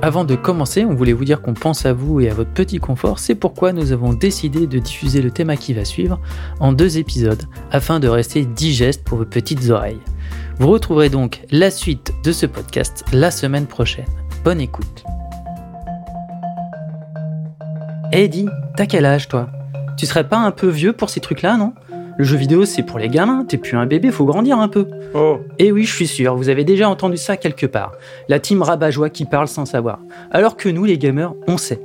Avant de commencer, on voulait vous dire qu'on pense à vous et à votre petit confort, c'est pourquoi nous avons décidé de diffuser le thème qui va suivre en deux épisodes, afin de rester digeste pour vos petites oreilles. Vous retrouverez donc la suite de ce podcast la semaine prochaine. Bonne écoute. Eddie, t'as quel âge toi? Tu serais pas un peu vieux pour ces trucs-là, non? Le jeu vidéo c'est pour les gamins, t'es plus un bébé, faut grandir un peu. Oh, Et oui, je suis sûr, vous avez déjà entendu ça quelque part. La team rabat-joie qui parle sans savoir. Alors que nous, les gamers, on sait.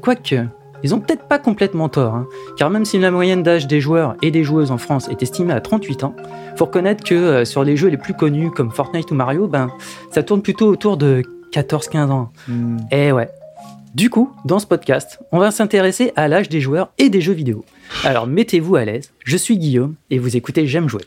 Quoique, ils ont peut-être pas complètement tort, hein. car même si la moyenne d'âge des joueurs et des joueuses en France est estimée à 38 ans, faut reconnaître que euh, sur les jeux les plus connus comme Fortnite ou Mario, ben, ça tourne plutôt autour de 14-15 ans. hmm. Eh ouais. Du coup, dans ce podcast, on va s'intéresser à l'âge des joueurs et des jeux vidéo. Alors mettez-vous à l'aise, je suis Guillaume et vous écoutez J'aime jouer.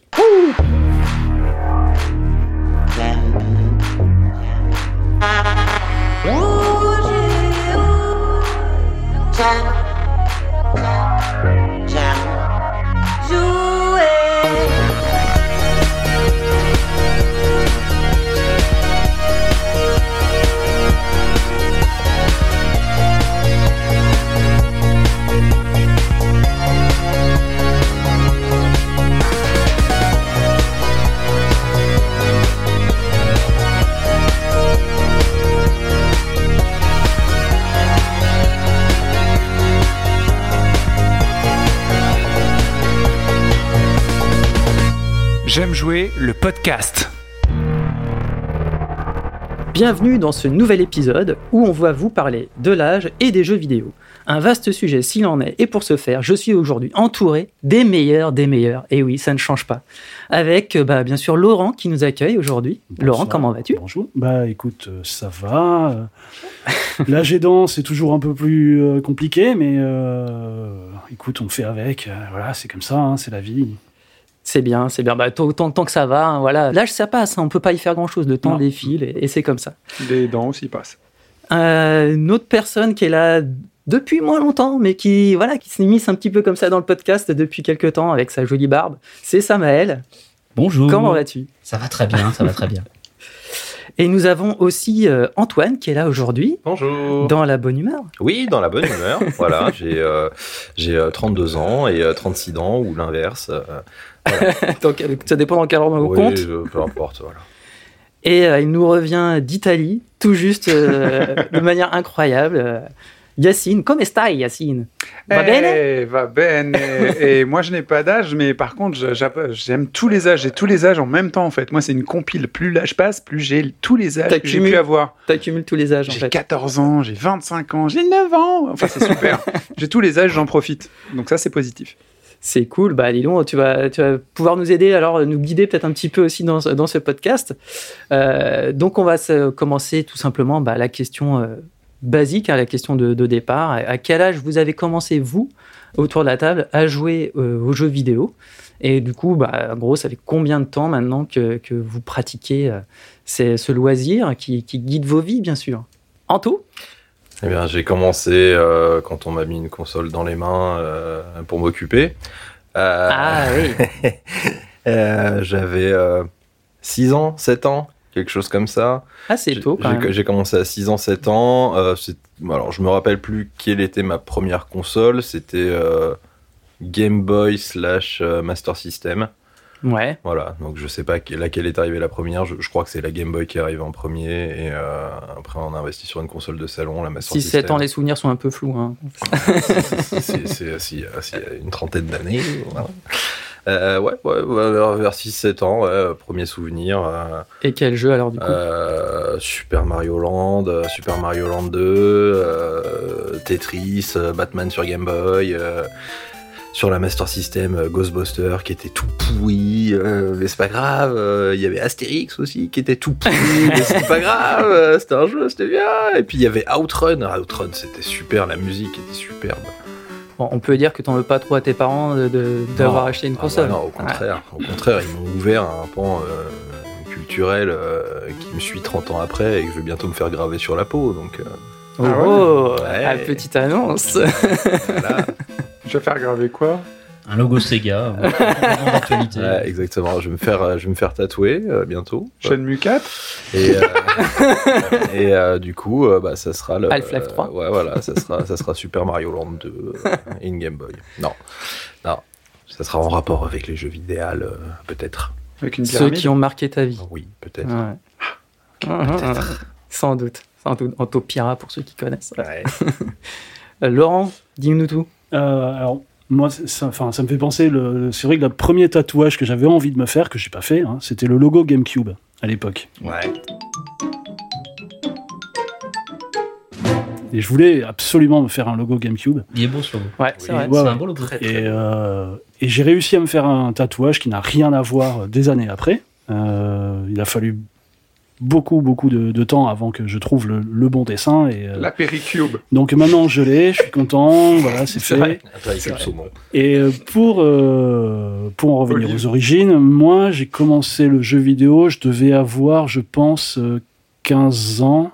J'aime jouer le podcast. Bienvenue dans ce nouvel épisode où on va vous parler de l'âge et des jeux vidéo. Un vaste sujet s'il en est, et pour ce faire, je suis aujourd'hui entouré des meilleurs des meilleurs. Et oui, ça ne change pas. Avec, euh, bah, bien sûr, Laurent qui nous accueille aujourd'hui. Laurent, comment vas-tu? Bonjour. Bah écoute, euh, ça va. L'âge aidant, c'est toujours un peu plus euh, compliqué, mais euh, écoute, on fait avec. voilà, c'est comme ça, hein, c'est la vie. C'est bien, c'est bien. Bah, tant, tant- tant que ça va, hein, voilà. L'âge, ça passe, hein, on peut pas y faire grand-chose. Le temps Non. défile et, et c'est comme ça. Les dents aussi passent. Euh, une autre personne qui est là depuis moins longtemps, mais qui voilà, qui s'immisce un petit peu comme ça dans le podcast depuis quelques temps avec sa jolie barbe, c'est Samaël. Bonjour. Comment vas-tu? Ça va très bien, ça va très bien. Et nous avons aussi euh, Antoine qui est là aujourd'hui, Bonjour. dans la bonne humeur. Oui, dans la bonne humeur. voilà, j'ai euh, j'ai euh, 32 ans et euh, 36 ans ou l'inverse. euh, Donc euh, ça dépend dans quel ordre on oui, compte. je- peu importe. Voilà. Et euh, il nous revient d'Italie, tout juste euh, de manière incroyable. Yacine, come stai Yacine? Va bene? Eh, va bene. Et moi, je n'ai pas d'âge, mais par contre, j'aime tous les âges. J'ai tous les âges en même temps, en fait. Moi, c'est une compile. Plus l'âge passe, plus j'ai tous les âges que j'ai pu avoir. T'accumules tous les âges en J'ai fait. 14 ans, j'ai 25 ans, j'ai 9 ans. Enfin, c'est super. j'ai tous les âges, j'en profite. Donc ça, c'est positif. C'est cool. Bah, dis donc, tu vas, tu vas pouvoir nous aider, alors nous guider peut-être un petit peu aussi dans, ce- dans ce podcast. Euh, donc, on va se- commencer tout simplement bah, la question euh, basique, hein, la question de, de départ. À, à quel âge vous avez commencé, vous, autour de la table, à jouer euh, aux jeux vidéo? Et du coup, bah, en gros, ça fait combien de temps maintenant que, que vous pratiquez euh, ces- ce loisir qui, qui guide vos vies, bien sûr? Anto? Eh bien, j'ai commencé euh, quand on m'a mis une console dans les mains euh, pour m'occuper. Ah oui, J'avais 6 ans, 7 ans, quelque chose comme ça. ah, c'est tôt quand J'ai- même. J'ai commencé à 6 ans, 7 ans. Euh, alors, je me rappelle plus quelle était ma première console. C'était euh, Game Boy slash euh, Master System. Ouais. Voilà, donc je sais pas que- laquelle est arrivée la première. Je, je crois que c'est la Game Boy qui est arrivée en premier. Et euh, après, on a investi sur une console de salon, la Master 6-7 System. ans, les souvenirs sont un peu flous. Hein. C'est une trentaine d'années. Voilà. Euh, ouais, ouais, ouais, vers- vers 6-7 ans, ouais, premier souvenir. euh, Et quel jeu alors du coup? Euh, Super Mario Land, euh, Super Mario Land 2, euh, Tetris, euh, Batman sur Game Boy, euh, sur la Master System, euh, Ghostbuster qui était tout pourri, euh, mais c'est pas grave. euh, Il y avait Astérix aussi qui était tout pourri, mais c'était pas grave. euh, C'était un jeu, c'était bien. Et puis il y avait Outrun. Outrun, c'était super, la musique était superbe. Bon, on peut dire que t'en veux pas trop à tes parents de- de- d'avoir acheté une Ah console. bah non, au contraire. Au contraire, ils m'ont ouvert un pan euh, culturel euh, qui me suit 30 ans après et que je vais bientôt me faire graver sur la peau. Donc euh, Oh, Ah ouais oh, Ouais. ah, petite annonce. voilà. Je vais faire graver quoi? Un logo Sega. Ouais, exactement. Je vais me faire, euh, je vais me faire tatouer euh, bientôt. Shenmue 4 Et, euh, et euh, du coup, euh, bah, ça sera le. Half-Life 3. ouais, voilà, ça sera, ça sera Super Mario Land 2 euh, in Game Boy. Non, non, ça sera en rapport avec les jeux vidéo, euh, peut-être. avec une Ceux qui ont marqué ta vie. Oui, peut-être. Ouais. Sans doute. Sans doute. Antopira pour ceux qui connaissent. Ouais. Laurent, dis-nous tout. Euh, alors, moi, c'est- ça, enfin, ça me fait penser, le, c'est vrai que le premier tatouage que j'avais envie de me faire, que j'ai pas fait, hein, c'était le logo GameCube à l'époque. Ouais. Et je voulais absolument me faire un logo GameCube. Il est beau ce logo. Ouais, c'est vrai. Ouais, c'est ouais. un beau logo. Et, euh, et j'ai réussi à me faire un tatouage qui n'a rien à voir des années après. Euh, il a fallu beaucoup, beaucoup de, de temps avant que je trouve le, le bon dessin. Et, euh, La Péricube. donc maintenant je l'ai, je suis content, voilà, c'est C'est fait. vrai. Et euh, pour, euh, pour en revenir Olive. aux origines, moi j'ai commencé le jeu vidéo, je devais avoir, je pense, euh, 15 ans.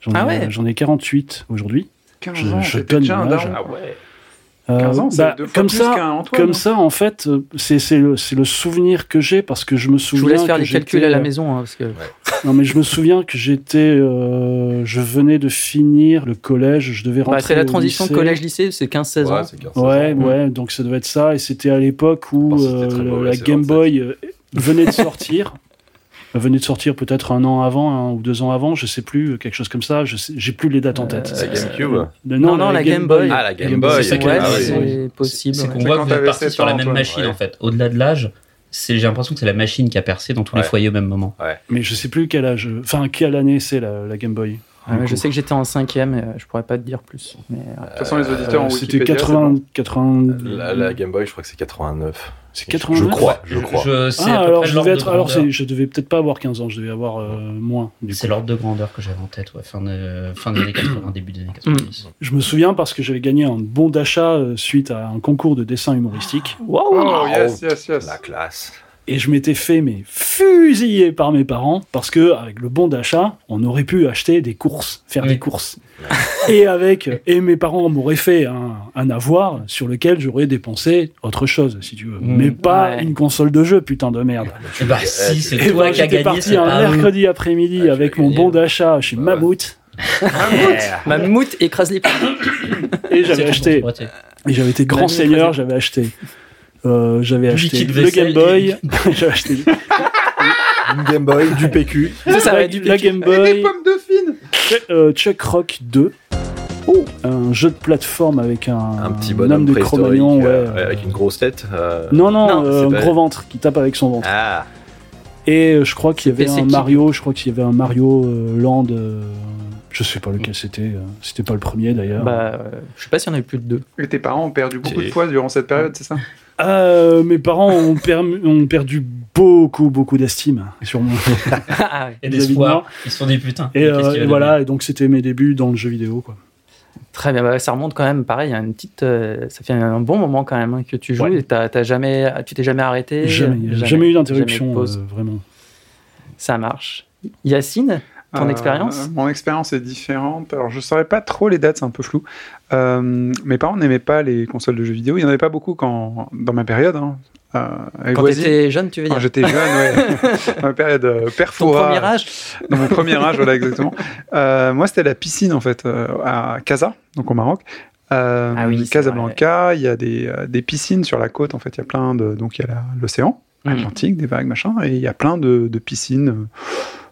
J'en Ah ai, ouais. j'en ai 48 aujourd'hui. 15 Je- ans, je donne déjà un. Ah ouais. Euh, 15 ans, c'est bah, deux fois comme plus ça, Antoine. Comme hein. ça, en fait, euh, c'est le, le souvenir que j'ai parce que je me Je souviens. vous laisse faire que les calculs à la j'étais- maison. hein, parce que... Non, mais je me souviens que j'étais. euh, je venais de finir le collège, je devais rentrer. Bah, c'est la transition lycée. collège-lycée, c'est 15-16 ans. Ouais, c'est 15, Ouais, ouais, donc ça devait être ça. Et c'était à l'époque où c'était euh, la Game 27. Boy euh, venait de sortir. Venait de sortir peut-être un an avant, un ou deux ans avant, je sais plus, quelque chose comme ça. Je j'ai plus les dates en tête. La GameCube. Euh, Non, non, la Game Boy. Ah, la Game Boy. c'est Ouais, Ah c'est possible. C'est qu'on voit que vous êtes parti 7 sur la même machine en fait. Au-delà de l'âge, j'ai l'impression que c'est la machine qui a percé dans tous les foyers au même moment. Mais je sais plus quel âge, enfin quelle année c'est la, la Game Boy. Mais je sais que j'étais en cinquième, euh, je pourrais pas te dire plus. Mais, euh, De toute façon, les auditeurs Euh, ont C'était Wikipédia, 80, 80. La, la Game Boy, je crois que c'est 89. C'est Je 89. crois, je crois. Je- c'est Ah, alors je de être, alors je devais peut-être pas avoir 15 ans, je devais avoir euh, moins. C'est l'ordre de grandeur que j'avais en tête, ouais, fin, de, fin des années 80, début des années 90. Je me souviens parce que j'avais gagné un bon d'achat euh, suite à un concours de dessin humoristique Waouh Oh, yes, yes, yes. La classe. Et je m'étais fait mais fusiller par mes parents parce que avec le bon d'achat, on aurait pu acheter des courses, faire Oui. des courses. et avec et mes parents m'auraient fait un, un avoir sur lequel j'aurais dépensé autre chose si tu veux, Mm. mais pas Ouais. une console de jeu putain de merde. Eh bah Eh, si, tu- c'est Et toi ben, qui as j'étais gagné, parti un pas mercredi après-midi Ah, avec mon bon ouais. d'achat chez Bah ouais. Mammouth Mammouth écrase les pieds. et j'avais acheté. Et j'avais été grand seigneur, j'avais acheté. Euh, j'avais acheté le Game Boy, j'avais acheté Une Game Boy, du PQ. C'est ça, la, du la. Game Et Boy, des pommes dauphines euh, Chuck Rock 2, un jeu de plateforme avec un, Un petit homme bonhomme de ouais. euh, avec une grosse tête. euh, Non, non, euh, un pas- gros ventre qui tape avec son ventre. Ah, Et euh, je crois qu'il y avait un Mario, je crois qu'il y avait un Mario Land, euh, je sais pas lequel c'était, euh, c'était pas le premier d'ailleurs. Bah, euh, je sais pas s'il y en avait plus de deux. Et tes parents ont perdu beaucoup de poids durant cette période, c'est ça? Euh, mes parents ont, perdu beaucoup, beaucoup d'estime sur moi. Ah, ouais. Et d'espoir. moi. Ils se sont dit putain. Et, euh, voilà, et donc c'était mes débuts dans le jeu vidéo. Quoi. Très bien, bah, ça remonte quand même, pareil, il y a une petite, euh, ça fait un bon moment quand même hein, que tu joues Ouais. et jamais, tu t'es jamais arrêté? Jamais, euh, jamais, eu jamais d'interruption, de pause. euh, vraiment. Ça marche. Yacine, ton Euh, expérience? Mon expérience est différente. Alors, je saurais pas trop les dates, c'est un peu flou. Euh, mes parents n'aimaient pas les consoles de jeux vidéo. Il n'y en avait pas beaucoup quand, dans ma période. Hein. Euh, Quand t'étais jeune, tu veux Quand dire? j'étais jeune, ouais. ma période euh, père Ton premier âge? Dans mon premier âge, voilà, exactement. Euh, moi, c'était la piscine, en fait, à Casa, donc au Maroc. Ah oui, Casablanca, il y a des, des piscines sur la côte, en fait, il y a plein de. Donc, il y a l'océan Mhm. Atlantique, des vagues, machin, et il y a plein de, de piscines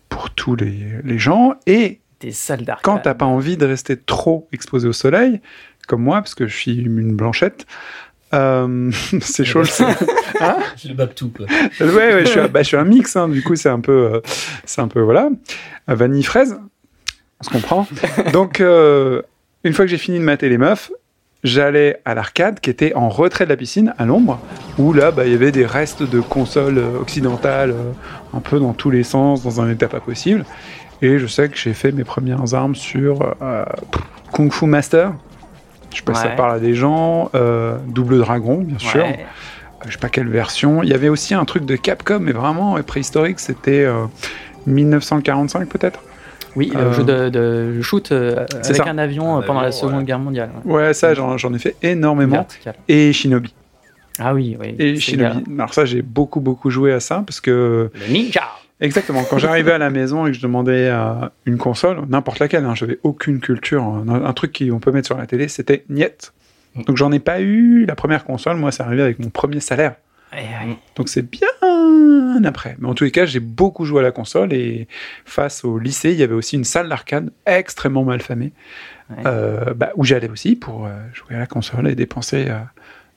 pour tous les, les gens. Et Des salles d'arcade. quand t'as pas envie de rester trop exposé au soleil, comme moi, parce que je suis une blanchette, euh, c'est chaud. le- Je le bab tout, quoi. ouais, ouais, je suis, un, bah, je suis un mix, hein, du coup, c'est un peu, euh, c'est un peu, voilà, vanille fraise, on se comprend. Donc, euh, une fois que j'ai fini de mater les meufs, j'allais à l'arcade qui était en retrait de la piscine, à l'ombre, où là, bah, il y avait des restes de consoles euh, occidentales, euh, un peu dans tous les sens, dans un état pas possible. Et je sais que j'ai fait mes premières armes sur euh, Kung Fu Master. Je sais pas si ça parle à des gens. euh, Double Dragon, bien sûr. Ouais. Je sais pas quelle version. Il y avait aussi un truc de Capcom, mais vraiment préhistorique, c'était euh, 1945 peut-être. Oui, le Euh, jeu de, de shoot euh, c'est avec ça. un avion Un euh, pendant la Seconde ouais. Guerre mondiale. ouais. Ouais, ça j'en j'en ai fait énormément. Et Shinobi. Ah oui, oui. Et. Shinobi. Alors ça, j'ai beaucoup, beaucoup joué à ça parce que Le Ninja. Exactement. Quand j'arrivais à la maison et que je demandais à une console, n'importe laquelle, hein, j'avais aucune culture, un, un truc qu'on peut mettre sur la télé, c'était niet. Donc j'en ai pas eu. La première console, moi, c'est arrivé avec mon premier salaire. Ouais. Donc c'est bien après. Mais en tous les cas, j'ai beaucoup joué à la console et face au lycée, il y avait aussi une salle d'arcade extrêmement mal famée Ouais. euh, bah, où j'allais aussi pour euh, jouer à la console et dépenser euh,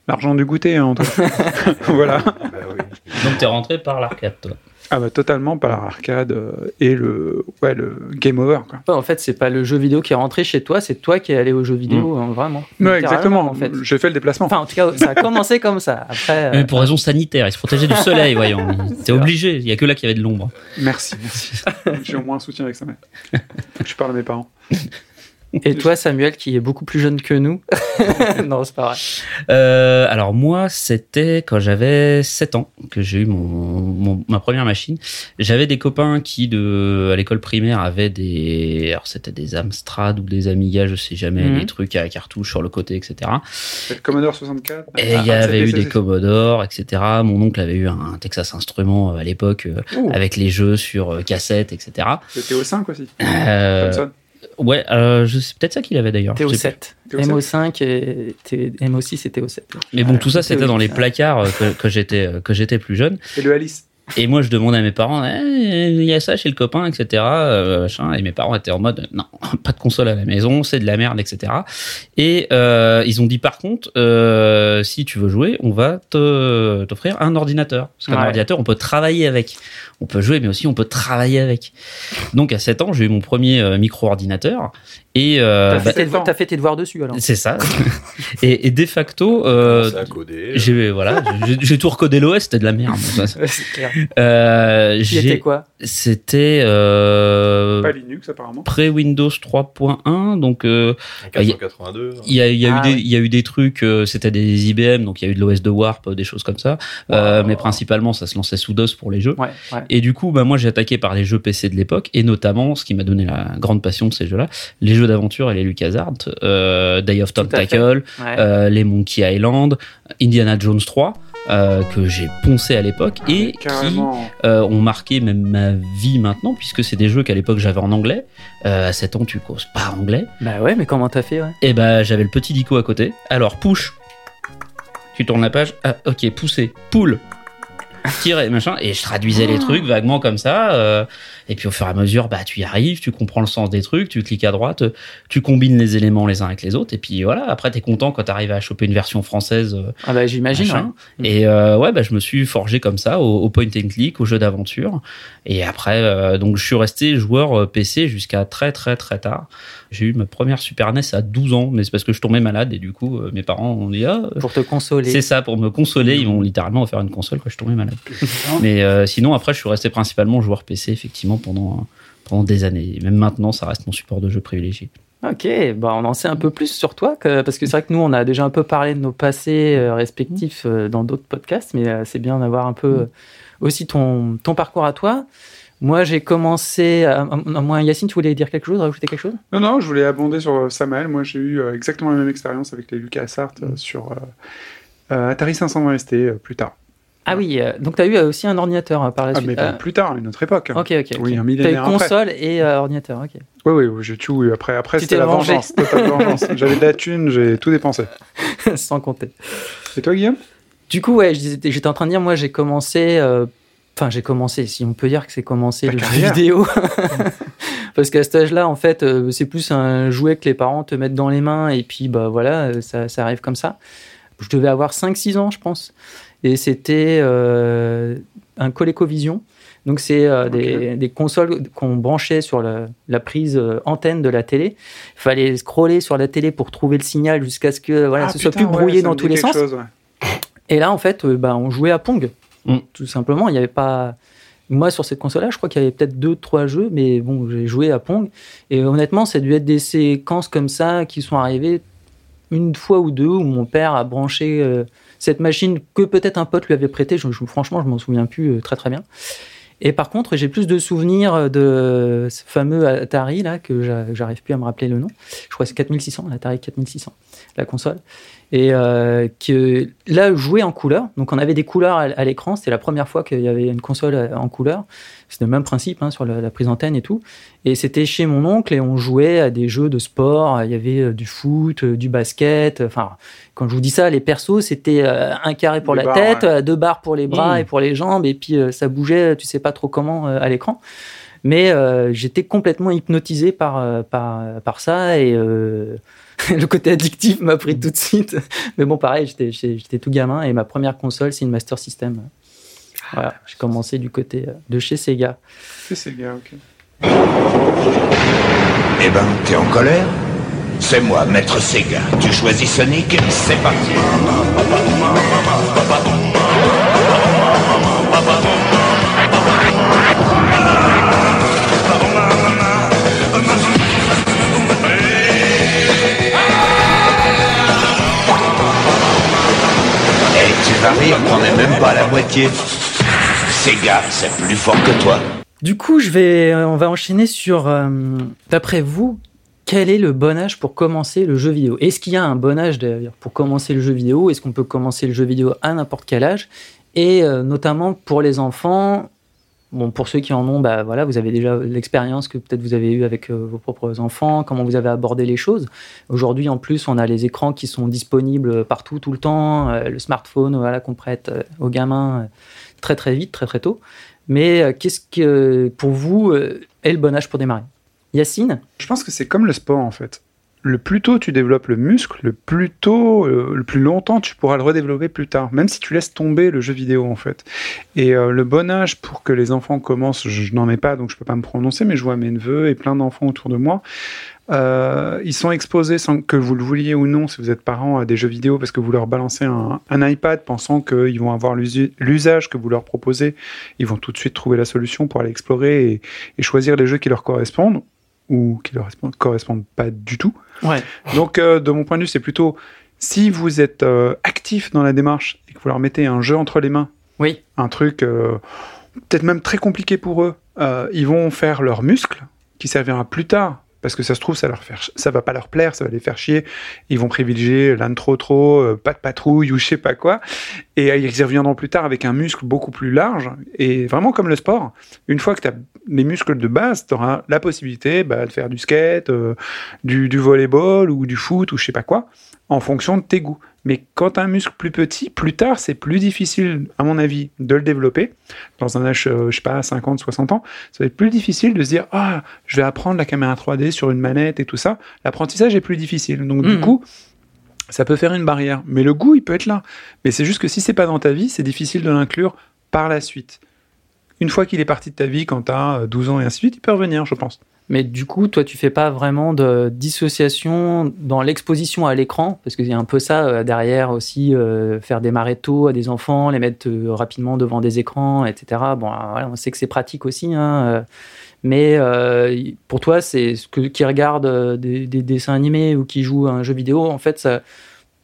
l'argent du goûter. hein, entre- voilà. Bah oui. Donc t'es rentré par l'arcade, toi. Ah bah totalement par l'arcade euh, et le, ouais, le game over. Quoi. Ouais, en fait, c'est pas le jeu vidéo qui est rentré chez toi, c'est toi qui es allé au jeu vidéo, hein, vraiment. Ouais, exactement. En fait. J'ai fait le déplacement. Enfin, en tout cas, ça a commencé comme ça. Après, euh, Mais pour raison sanitaire, il se protégeait du soleil, voyons. T'es obligé, il y a que là qu'il y avait de l'ombre. Merci, merci. J'ai au moins un soutien avec ça. mais- Faut que je parle à mes parents. Et toi, Samuel, qui est beaucoup plus jeune que nous. non, c'est pas vrai. Euh, alors moi, c'était quand j'avais 7 ans que j'ai eu mon, mon- ma première machine. J'avais des copains qui, de, à l'école primaire, avaient des... Alors c'était des Amstrad ou des Amiga, je sais jamais, Mhm. des trucs à cartouche sur le côté, etc. C'est le Commodore 64. Et il y Ah, avait eu des Commodore, etc. Mon oncle avait eu un Texas Instruments euh, à l'époque euh, avec les jeux sur cassette, etc. C'était au 5 aussi. Euh. Ouais, euh, sais peut-être ça qu'il avait d'ailleurs. je sais TO7. TO7. MO5 et T- MO6 et TO7. Mais bon, tout ça, c'était dans les TO8. placards euh, que, que j'étais euh, que j'étais plus jeune. Et le Alice. Et moi, je demandais à mes parents, Eh, il y a ça chez le copain, etc. euh, machin. Et mes parents étaient en mode, non, pas de console à la maison, c'est de la merde, etc. Et euh, ils ont dit, par contre, euh, si tu veux jouer, on va te- t'offrir un ordinateur. Parce qu'un Ouais. ordinateur, on peut travailler avec. On peut jouer, mais aussi on peut travailler avec. Donc à 7 ans, j'ai eu mon premier euh, micro-ordinateur. Et euh, T'as bah, fait, t'as fait tes devoirs dessus alors c'est ça. et, et de facto, euh, à coder. j'ai voilà, j'ai- tout recodé l'OS, c'était de la merde. C'est- clair. Euh, Qui était j'ai- quoi? C'était euh, Pas Linux apparemment. pré-Windows 3.1, donc euh, En 482. il y a, y a Ah eu des, ouais. il y a eu des trucs, euh, c'était des IBM, donc il y a eu de l'OS de Warp, euh, des choses comme ça. Euh, mais principalement, ça se lançait sous DOS pour les jeux. Ouais, ouais. Et du coup, bah, moi, j'ai attaqué par les jeux PC de l'époque, et notamment, ce qui m'a donné la grande passion de ces jeux-là, les jeux d'aventure et les LucasArts, euh, Day of. Tentacle, Ouais. euh, les Monkey Island, Indiana Jones 3, euh, que j'ai poncé à l'époque, et qui euh, ont marqué même ma vie maintenant, puisque c'est des jeux qu'à l'époque j'avais en anglais. Euh, à 7 ans, tu causes pas anglais. Bah ouais, mais comment t'as fait ouais? Et bah, j'avais le petit dico à côté. Alors, push. Tu tournes la page. Ah, ok, pousser. Pull. Tirer, machin. Et je traduisais les trucs vaguement comme ça. euh, et puis au fur et à mesure, bah, tu y arrives, tu comprends le sens des trucs, tu cliques à droite, tu combines les éléments les uns avec les autres. Et puis voilà, après, t'es content quand t'arrives à choper une version française. euh, Ah bah j'imagine. ouais. Et euh, ouais, bah, je me suis forgé comme ça au, au point and click, au jeu d'aventure. Et après, euh, donc je suis resté joueur euh, PC jusqu'à très très très tard. J'ai eu ma première Super NES à 12 ans, mais c'est parce que je tombais malade et du coup euh, mes parents ont dit ah Pour te consoler. c'est ça pour me consoler, ils m'ont littéralement offert une console quand je tombais malade. mais euh, sinon après je suis resté principalement joueur PC effectivement pendant pendant des années. Et même maintenant ça reste mon support de jeu privilégié. Ok, bah on en sait un peu plus sur toi, que- parce que c'est vrai que nous, on a déjà un peu parlé de nos passés euh, respectifs euh, dans d'autres podcasts, mais euh, c'est bien d'avoir un peu euh, aussi ton, ton parcours à toi. Moi, j'ai commencé. À, à- à- moi, Yacine, tu voulais dire quelque chose, rajouter quelque chose? Non, non, je voulais abonder sur euh, Samael. Moi, j'ai eu euh, exactement la même expérience avec les LucasArts euh, sur euh, Atari 520 ST plus tard. Ah oui, euh, donc tu as eu aussi un ordinateur euh, par la Ah, suite. mais plus tard, une autre époque. ok, ok. Oui, un Tu eu millénaire après. console et ordinateur, ok. Oui, oui, oui, j'ai tout eu. Après, après Tu c'était la vengé. vengeance, vengeance. J'avais de la thune, j'ai tout dépensé. Sans compter. Et toi, Guillaume? Du coup, ouais, j'étais en train de dire, moi, j'ai commencé. Enfin, j'ai commencé, si on peut dire que c'est commencé Ta le jeu vidéo. Parce qu'à cet âge-là, en fait, euh, c'est plus un jouet que les parents te mettent dans les mains et puis, bah voilà, euh, ça, ça arrive comme ça. Je devais avoir 5-6 ans, je pense. Et c'était euh, un ColecoVision. Donc, c'est euh, des, des consoles qu'on branchait sur la, la prise euh, antenne de la télé. Il fallait scroller sur la télé pour trouver le signal jusqu'à ce que voilà, Ah, ce soit plus brouillé dans tous les sens. chose, ouais. Et là, en fait, bah, on jouait à Pong. Mm. Tout simplement. Il n'y avait pas. Moi, sur cette console-là, je crois qu'il y avait peut-être deux, trois jeux, mais bon, j'ai joué à Pong. Et honnêtement, ça a dû être des séquences comme ça qui sont arrivées une fois ou deux où mon père a branché euh, cette machine que peut-être un pote lui avait prêtée. Je, je- franchement, je m'en souviens plus euh, très très bien. Et par contre, j'ai plus de souvenirs de ce fameux Atari là que j'a- j'arrive plus à me rappeler le nom. Je crois que c'est 4600, l'Atari 4600, la console. Et euh, que là, jouer en couleur. Donc, on avait des couleurs à, à l'écran. C'était la première fois qu'il y avait une console euh, en couleur. C'est le même principe hein, sur la, la prise antenne et tout. Et c'était chez mon oncle et on jouait à des jeux de sport. Il y avait euh, du foot, euh, du basket. Enfin, quand je vous dis ça, les persos, c'était euh, un carré pour Des la barres, tête, ouais. deux barres pour les bras Mmh. et pour les jambes. Et puis, euh, ça bougeait, tu sais pas trop comment euh, à l'écran. Mais euh, j'étais complètement hypnotisé par, par, par ça et euh, le côté addictif m'a pris tout de suite. Mais bon, pareil, j'étais- j'étais j'étais tout gamin et ma première console, c'est une Master System. Voilà, j'ai commencé du côté euh, de chez Sega. C'est bien, ok. Eh ben, t'es en colère? C'est moi, Maître Sega. Tu choisis Sonic C'est parti. Rire, t'en es même pas la moitié. Sega, c'est plus fort que toi. Du coup, euh, on va enchaîner sur, euh, d'après vous, quel est le bon âge pour commencer le jeu vidéo? Est-ce qu'il y a un bon âge d'ailleurs pour commencer le jeu vidéo? Est-ce qu'on peut commencer le jeu vidéo à n'importe quel âge? Et euh, notamment pour les enfants, bon, pour ceux qui en ont, bah voilà, vous avez déjà l'expérience que peut-être vous avez eue avec euh, vos propres enfants, comment vous avez abordé les choses. Aujourd'hui, en plus, on a les écrans qui sont disponibles partout, tout le temps, euh, le smartphone, voilà, qu'on prête euh, aux gamins très très vite, très très tôt. Mais qu'est-ce que, pour vous, est le bon âge pour démarrer? Yacine? Je pense que c'est comme le sport en fait. Le plus tôt tu développes le muscle, le plus tôt, euh, le plus longtemps tu pourras le redévelopper plus tard, même si tu laisses tomber le jeu vidéo en fait. Et euh, le bon âge pour que les enfants commencent, je, n'en ai pas donc je peux pas me prononcer, mais je vois mes neveux et plein d'enfants autour de moi. Euh, ils sont exposés sans que vous le vouliez ou non, si vous êtes parents, à des jeux vidéo parce que vous leur balancez un, iPad pensant qu'ils vont avoir l'usage que vous leur proposez. Ils vont tout de suite trouver la solution pour aller explorer et, et choisir les jeux qui leur correspondent ou qui leur correspondent pas du tout. Ouais. Donc, euh, de mon point de vue, c'est plutôt si vous êtes euh, actif dans la démarche et que vous leur mettez un jeu entre les mains, Oui. un truc euh, peut-être même très compliqué pour eux, euh, ils vont faire leur muscle qui servira plus tard. Parce que ça se trouve, ça leur faire, ça va pas leur plaire, ça va les faire chier. Ils vont privilégier l'âne trop trop, euh, pas de patrouille ou je sais pas quoi. Et euh, ils y reviendront plus tard avec un muscle beaucoup plus large. Et vraiment comme le sport, une fois que tu as les muscles de base, tu auras la possibilité bah, de faire du skate, euh, du, du volleyball ou du foot ou je sais pas quoi, en fonction de tes goûts. Mais quand as un muscle plus petit, plus tard, c'est plus difficile, à mon avis, de le développer. Dans un âge, euh, je sais pas, 50, 60 ans, ça va être plus difficile de se dire Ah, je vais apprendre la caméra 3D sur une manette et tout ça. L'apprentissage est plus difficile. Donc, du Mhm. coup, ça peut faire une barrière. Mais le goût, il peut être là. Mais c'est juste que si c'est pas dans ta vie, c'est difficile de l'inclure par la suite. Une fois qu'il est parti de ta vie, quand tu as 12 ans et ainsi de suite, il peut revenir, je pense. Mais du coup, toi, tu fais pas vraiment de dissociation dans l'exposition à l'écran, parce qu'il y a un peu ça euh, derrière aussi, euh, faire démarrer tôt à des enfants, les mettre euh, rapidement devant des écrans, etc. Bon, voilà, on sait que c'est pratique aussi, hein, mais pour toi, c'est ce que qui regarde des, des dessins animés ou qui joue à un jeu vidéo, en fait, ça,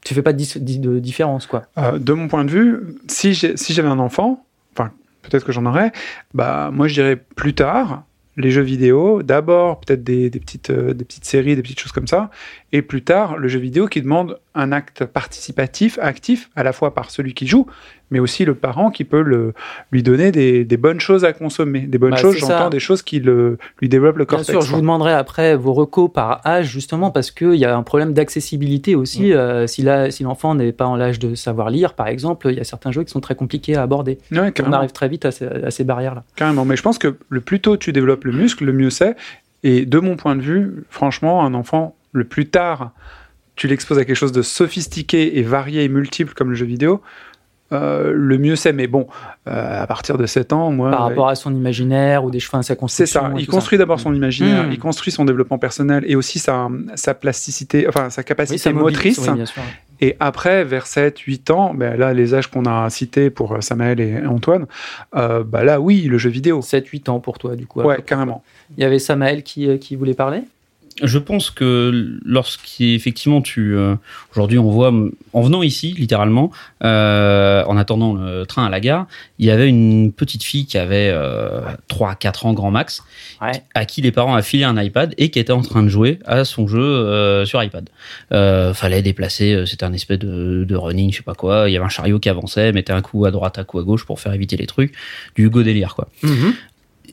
tu fais pas de, différence, quoi. De mon point de vue, si j'ai- si j'avais un enfant, enfin peut-être que j'en aurais, bah moi je dirais plus tard les jeux vidéo, d'abord peut-être des, des petites euh, des petites séries, des petites choses comme ça, et plus tard le jeu vidéo qui demande un acte participatif, actif, à la fois par celui qui joue, mais aussi le parent qui peut le, lui donner des, des bonnes choses à consommer, des bonnes Bah, choses, j'entends des choses qui le, lui développent le Bien cortex. sûr, je vous demanderai après vos recos par âge, justement, parce qu'il y a un problème d'accessibilité aussi. Euh, si l'enfant n'est pas en l'âge de savoir lire, par exemple, il y a certains jeux qui sont très compliqués à aborder. Ouais, On arrive très vite à ces, à ces barrières-là. Carrément, mais je pense que le plus tôt tu développes le muscle, le mieux c'est. Et de mon point de vue, franchement, un enfant, le plus tard tu l'exposes à quelque chose de sophistiqué et varié et multiple comme le jeu vidéo, euh, le mieux c'est. Mais bon, euh, à partir de 7 ans, moi. par rapport à son imaginaire ou des cheveux à sa c'est construction. ça, et il construit d'abord son imaginaire, Mm. il construit son développement personnel et aussi sa, sa plasticité, enfin sa capacité Oui, motrice. oui, bien sûr. Et après, vers 7, 8 ans, ben là, les âges qu'on a cités pour euh, Samael et Antoine, euh, bah là, oui, le jeu vidéo. 7-8 ans pour toi, du coup. Ouais, carrément. Il y avait Samael qui, euh, qui voulait parler? Je pense que lorsqu'effectivement tu euh, aujourd'hui on voit en venant ici littéralement euh, en attendant le train à la gare il y avait une petite fille qui avait euh, 3 4 ans grand max Ouais. à qui les parents a filé un iPad et qui était en train de jouer à son jeu euh, sur iPad euh, fallait déplacer euh, c'était un espèce de, de running je sais pas quoi il y avait un chariot qui avançait mettait un coup à droite un coup à gauche pour faire éviter les trucs du Hugo délire quoi Mhm.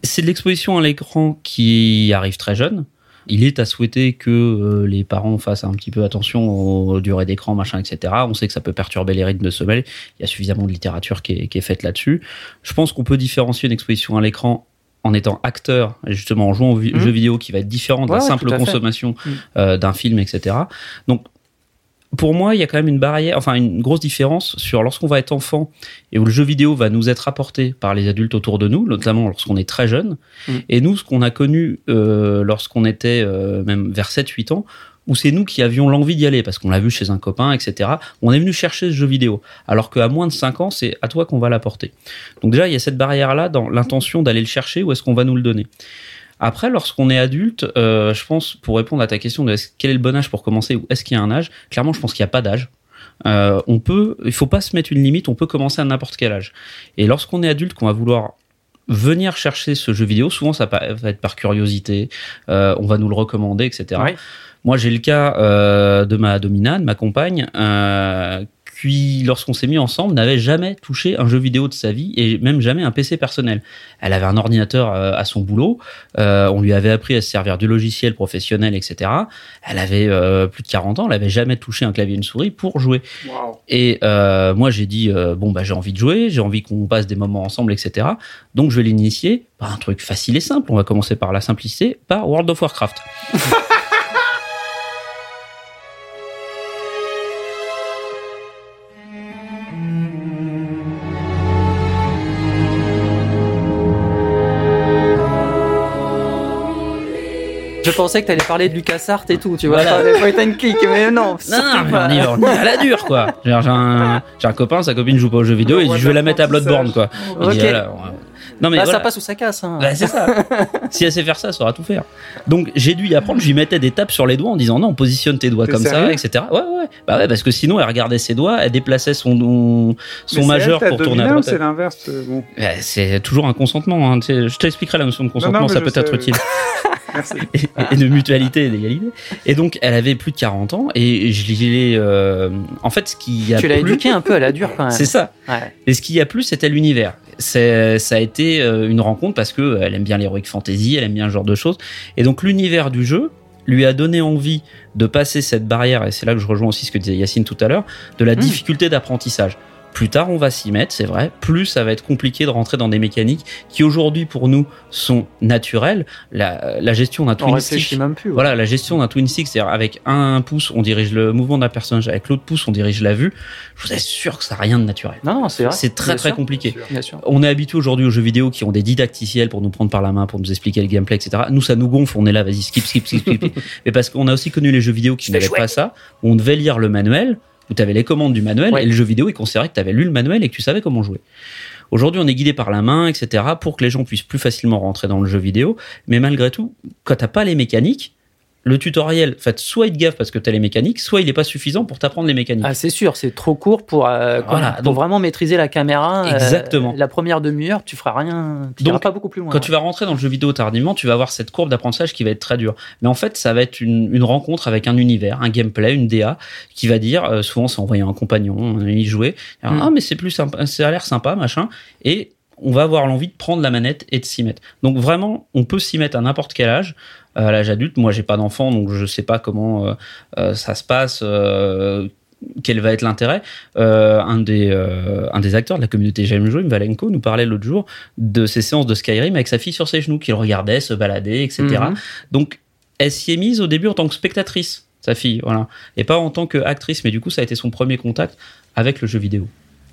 c'est de l'exposition à l'écran qui arrive très jeune. Il est à souhaiter que euh, les parents fassent un petit peu attention aux durées d'écran, machin, etc. On sait que ça peut perturber les rythmes de sommeil. Il y a suffisamment de littérature qui est, qui est faite là-dessus. Je pense qu'on peut différencier une exposition à l'écran en étant acteur, justement en jouant au Mhm. jeu vidéo qui va être différent de Ouais, la simple consommation Mhm. euh, d'un film, etc. Donc, pour moi, il y a quand même une barrière, enfin une grosse différence sur lorsqu'on va être enfant et où le jeu vidéo va nous être apporté par les adultes autour de nous, notamment lorsqu'on est très jeune. Mm. Et nous, ce qu'on a connu euh, lorsqu'on était euh, même vers 7-8 ans, où c'est nous qui avions l'envie d'y aller parce qu'on l'a vu chez un copain, etc. On est venu chercher ce jeu vidéo. Alors qu'à moins de 5 ans, c'est à toi qu'on va l'apporter. Donc déjà, il y a cette barrière-là dans l'intention d'aller le chercher ou est-ce qu'on va nous le donner. Après, lorsqu'on est adulte, euh, je pense, pour répondre à ta question de quel est le bon âge pour commencer ou est-ce qu'il y a un âge, clairement, je pense qu'il n'y a pas d'âge. Euh, on peut, il faut pas se mettre une limite, on peut commencer à n'importe quel âge. Et lorsqu'on est adulte, qu'on va vouloir venir chercher ce jeu vidéo, souvent ça va être par curiosité, euh, on va nous le recommander, etc. Moi, j'ai le cas euh, de ma dominade, ma compagne, qui, lorsqu'on s'est mis ensemble, n'avait jamais touché un jeu vidéo de sa vie et même jamais un PC personnel. Elle avait un ordinateur euh, à son boulot, euh, on lui avait appris à se servir du logiciel professionnel, etc. Elle avait euh, plus de 40 ans, elle avait jamais touché un clavier et une souris pour jouer. Et euh, moi, j'ai dit bon bah j'ai envie de jouer, j'ai envie qu'on passe des moments ensemble, etc. Donc je vais l'initier par un truc facile et simple. On va commencer par la simplicité, par World of Warcraft. pensais que t'allais parler de LucasArts et tout, tu vois, Voilà. pas des point and click, mais non. Non, non, mais on y, on y va à la dure, quoi. J'ai un, copain, sa copine joue pas aux jeux vidéo, et je vais la mettre à Bloodborne, quoi. Il dit, voilà, va- non, mais Bah, voilà. ça passe ou ça casse. Hein. Bah, c'est ça. si elle sait faire ça, elle saura tout faire. Donc j'ai dû y apprendre. Je lui mettais des tapes sur les doigts en disant non, positionne tes doigts comme ça, etc. Ouais, ouais. Bah ouais, parce que sinon elle regardait ses doigts, elle déplaçait son son majeur pour tourner à droite. C'est l'inverse. euh, Bon, Ouais, C'est toujours un consentement. Hein. Je t'expliquerai la notion de consentement, non, ça je peut être utile. et, et de mutualité et d'égalité. Et donc elle avait plus de 40 ans et je l'ai. euh, En fait, ce qui a Tu l'as éduqué un peu à la dure quand même. C'est ça. Ouais. Et ce qui a plu, c'était l'univers. C'est, ça a été euh, une rencontre parce que elle aime bien l'heroic fantasy, elle aime bien ce genre de choses. Et donc l'univers du jeu lui a donné envie de passer cette barrière, et c'est là que je rejoins aussi ce que disait Yacine tout à l'heure, de la Mm. difficulté d'apprentissage. Plus tard, on va s'y mettre, c'est vrai. Plus ça va être compliqué de rentrer dans des mécaniques qui aujourd'hui pour nous sont naturelles. La, la gestion d'un twin stick, même plus. ouais. voilà, la gestion d'un twin stick, c'est-à-dire avec un pouce, on dirige le mouvement d'un personnage, avec l'autre pouce, on dirige la vue. Je vous assure que ça n'a rien de naturel. Non, non, c'est vrai. C'est très Bien très sûr. compliqué. Bien sûr. On est habitué aujourd'hui aux jeux vidéo qui ont des didacticiels pour nous prendre par la main, pour nous expliquer le gameplay, etc. Nous, ça nous gonfle, on est là, vas-y, skip, skip, skip, skip. Mais parce qu'on a aussi connu les jeux vidéo qui n'avaient pas ça, où on devait lire le manuel, où tu avais les commandes du manuel, Ouais. et le jeu vidéo, il considérait que tu avais lu le manuel et que tu savais comment jouer. Aujourd'hui, on est guidé par la main, etc., pour que les gens puissent plus facilement rentrer dans le jeu vidéo. Mais malgré tout, quand t'as pas les mécaniques, le tutoriel, en fait, soit il te gaffe parce que t'as les mécaniques, soit il est pas suffisant pour t'apprendre les mécaniques. Ah, c'est sûr, c'est trop court pour, euh, Voilà, pour donc- vraiment maîtriser la caméra. euh, Exactement. la première demi-heure, tu feras rien. Tu Donc, pas beaucoup plus loin. Quand tu vas rentrer dans le jeu vidéo tardivement, tu vas avoir cette courbe d'apprentissage qui va être très dure. Mais en fait, ça va être une, une rencontre avec un univers, un gameplay, une DA qui va dire, euh, souvent c'est envoyer un compagnon, un y jouer, Mm. ah mais c'est plus sympa, ça a l'air sympa, machin, et on va avoir l'envie de prendre la manette et de s'y mettre. Donc vraiment, on peut s'y mettre à n'importe quel âge. Euh, À l'âge adulte, moi j'ai pas d'enfant, donc je sais pas comment euh, euh, ça se passe. euh, quel va être l'intérêt Euh, un des euh, un des acteurs de la communauté J'aime jouer, Valenko, nous parlait l'autre jour de ses séances de Skyrim avec sa fille sur ses genoux, qu'il regardait se balader, etc. Mhm. Donc, elle s'y est mise au début en tant que spectatrice, sa fille, voilà, et pas en tant qu'actrice. Mais du coup, ça a été son premier contact avec le jeu vidéo.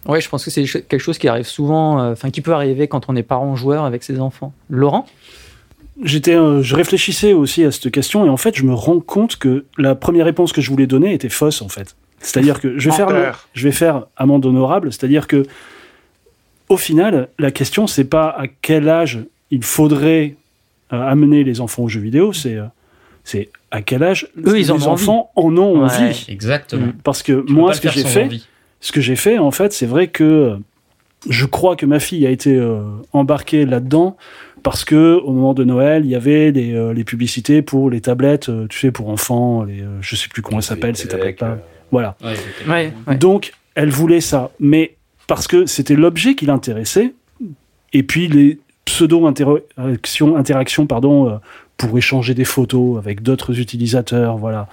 Ouais, je pense que c'est quelque chose qui arrive souvent, euh, enfin qui peut arriver quand on est parent joueur avec ses enfants. Laurent? J'étais, euh, je réfléchissais aussi à cette question et en fait, je me rends compte que la première réponse que je voulais donner était fausse en fait. C'est-à-dire que je vais faire, je vais faire amende honorable, c'est-à-dire que au final, la question c'est pas à quel âge il faudrait euh, amener les enfants aux jeux vidéo, c'est euh, c'est à quel âge Eux, ils en les ont enfants en ont Ouais. envie. Exactement. Parce que Tu moi, ce que j'ai fait, envie. Ce que j'ai fait, en fait, c'est vrai que euh, je crois que ma fille a été euh, embarquée là-dedans parce que au moment de Noël, il y avait les, euh, les publicités pour les tablettes, euh, tu sais, pour enfants, les, euh, je sais plus comment elles s'appellent ces tablettes-là. Voilà. Ouais, ok. Ouais, ouais. Donc, elle voulait ça, mais parce que c'était l'objet qui l'intéressait, et puis les pseudo-interactions, interactions, pardon, euh, pour échanger des photos avec d'autres utilisateurs, voilà.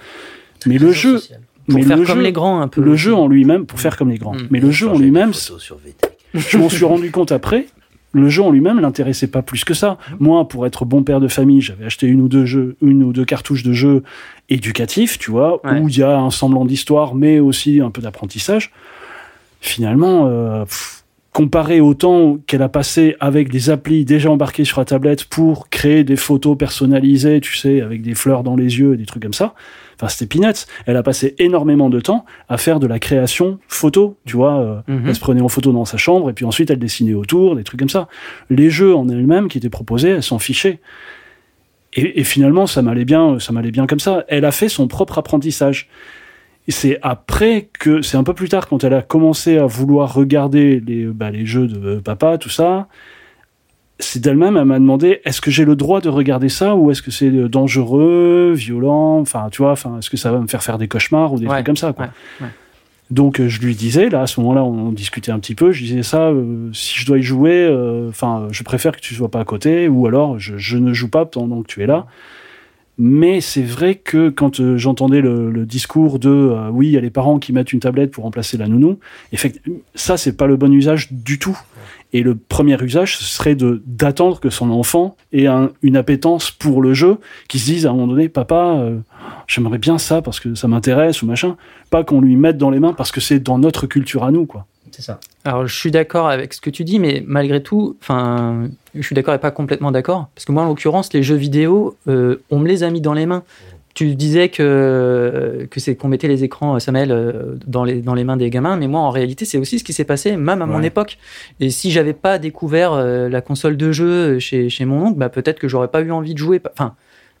Mais le jeu, social. Pour mais faire le comme jeu, les grands un peu. le jeu en lui-même, pour faire comme les grands. Mm. Mais le jeu en lui-même, je m'en suis rendu compte après. Le jeu en lui-même l'intéressait pas plus que ça. Moi, pour être bon père de famille, j'avais acheté une ou deux jeux, une ou deux cartouches de jeux éducatifs, tu vois, Ouais. où il y a un semblant d'histoire, mais aussi un peu d'apprentissage. Finalement, euh, pff, comparé au temps qu'elle a passé avec des applis déjà embarquées sur la tablette pour créer des photos personnalisées, tu sais, avec des fleurs dans les yeux et des trucs comme ça. Enfin, c'était peanuts. Elle a passé énormément de temps à faire de la création photo, tu vois. euh, Mhm. Elle se prenait en photo dans sa chambre et puis ensuite elle dessinait autour, des trucs comme ça. Les jeux en elles-mêmes qui étaient proposés, elle s'en fichait. Et, et finalement, ça m'allait bien, ça m'allait bien comme ça. Elle a fait son propre apprentissage. C'est après que, c'est un peu plus tard, quand elle a commencé à vouloir regarder les, bah, les jeux de papa, tout ça, c'est d'elle-même, elle m'a demandé, est-ce que j'ai le droit de regarder ça ou est-ce que c'est euh, dangereux, violent, enfin, tu vois, enfin, est-ce que ça va me faire faire des cauchemars ou des Ouais, trucs comme ça, quoi. ouais, ouais. Donc euh, je lui disais, là à ce moment-là, on, discutait un petit peu. Je disais ça, euh, si je dois y jouer, euh, enfin, je préfère que tu sois pas à côté, ou alors je, je ne joue pas pendant que tu es là. Mais c'est vrai que quand euh, j'entendais le, discours de euh, oui, il y a les parents qui mettent une tablette pour remplacer la nounou, ça c'est pas le bon usage du tout. Et le premier usage ce serait d'attendre que son enfant ait un- une appétence pour le jeu, qui se dise à un moment donné, papa, euh, j'aimerais bien ça parce que ça m'intéresse ou machin, pas qu'on lui mette dans les mains parce que c'est dans notre culture à nous, quoi. C'est ça. Alors, je suis d'accord avec ce que tu dis, mais malgré tout, enfin, je suis d'accord et pas complètement d'accord, parce que moi, en l'occurrence, les jeux vidéo, euh, on me les a mis dans les mains. Tu disais que, que c'est qu'on mettait les écrans, euh, Samuel, euh, dans les, dans les mains des gamins, mais moi, en réalité, c'est aussi ce qui s'est passé, même à mon époque. Et si j'avais pas découvert euh, la console de jeu chez, chez mon oncle, bah, peut-être que j'aurais pas eu envie de jouer. Enfin,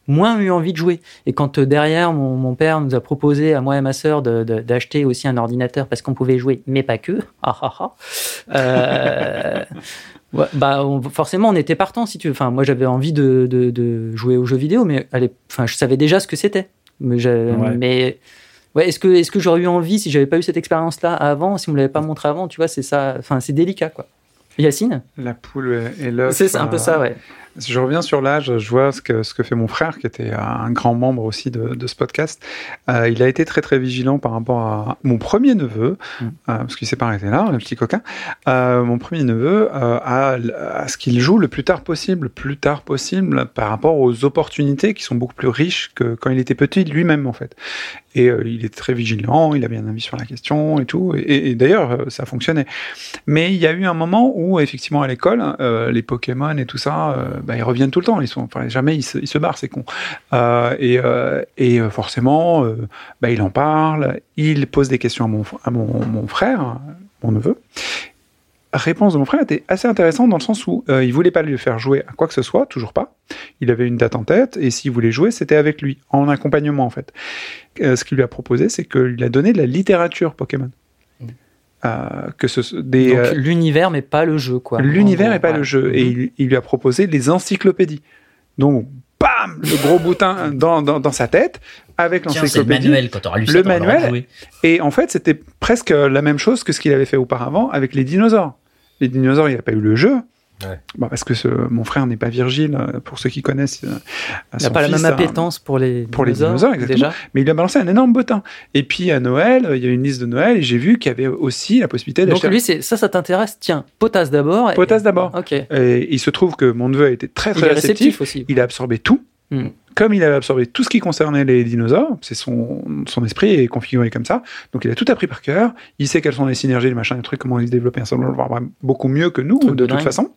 moins eu envie de jouer. Et quand euh, derrière, mon, mon père nous a proposé à moi et ma sœur d'acheter aussi un ordinateur parce qu'on pouvait jouer, mais pas que, ah, ah, ah. Euh, ouais, bah, on- forcément, on était partant si tu veux. Enfin, moi, j'avais envie de, de- de jouer aux jeux vidéo, mais allez, enfin, je savais déjà ce que c'était. Mais, Ouais. mais ouais, est-ce que, est-ce que j'aurais eu envie si j'avais pas eu cette expérience-là avant, si on me l'avait pas montré avant, tu vois, c'est ça. Enfin, c'est délicat, quoi. Yacine? La poule et l'œuf. C'est un peu euh, ça, ouais. Si je reviens sur l'âge, je vois ce que, ce que fait mon frère, qui était un grand membre aussi de, de ce podcast. Euh, il a été très très vigilant par rapport à mon premier neveu, Mm. euh, parce qu'il s'est pas arrêté là, le petit coquin. Euh, mon premier neveu, à, à ce qu'il joue le plus tard possible, le plus tard possible, par rapport aux opportunités qui sont beaucoup plus riches que quand il était petit lui-même en fait. Et il est très vigilant, il a bien un avis sur la question et tout. Et, et d'ailleurs, ça fonctionnait. Mais il y a eu un moment où, effectivement, à l'école, les Pokémon et tout ça, bah, ils reviennent tout le temps. Ils sont, enfin, jamais ils se, barrent, c'est con. Euh, et, euh, euh, forcément, euh, bah, il en parle, il pose des questions à mon, frère, mon neveu. Réponse de mon frère était assez intéressante dans le sens où il voulait pas lui faire jouer à quoi que ce soit, toujours pas. Il avait une date en tête et s'il voulait jouer, c'était avec lui, en accompagnement en fait. Ce qu'il lui a proposé, c'est qu'il a donné de la littérature Pokémon. Euh, que ce, des, Donc, euh, l'univers, mais pas le jeu, quoi. L'univers et pas le jeu. Et il, il lui a proposé les encyclopédies. Donc, bam, le gros boutin dans, dans, dans sa tête avec Tiens, c'est le l'encyclopédie. manuel. Quand lu Le ça, manuel. Et en fait, c'était presque la même chose que ce qu'il avait fait auparavant avec les dinosaures. Les dinosaures, il n'a pas eu le jeu. Ouais. Bah, parce que ce- mon frère n'est pas Virgile, euh, pour ceux qui connaissent. euh, Il n'a pas la même appétence pour les pour les dinosaures, exactement. déjà. Mais il lui a balancé un énorme bottin. Et puis à Noël, il y a une liste de Noël et j'ai vu qu'il y avait aussi la possibilité Donc d'acheter lui, c'est ça, ça t'intéresse? Tiens, potasse d'abord. et- potasse d'abord. Ok. Et il se trouve que mon neveu a été très Il très est réceptif. réceptif aussi. Il a absorbé tout. Hmm. Comme il avait absorbé tout ce qui concernait les dinosaures, c'est son, son esprit est configuré comme ça. Donc il a tout appris par cœur. Il sait quelles sont les synergies, les machins, les trucs, comment ils se développent ensemble, beaucoup mieux que nous, de, de toute façon.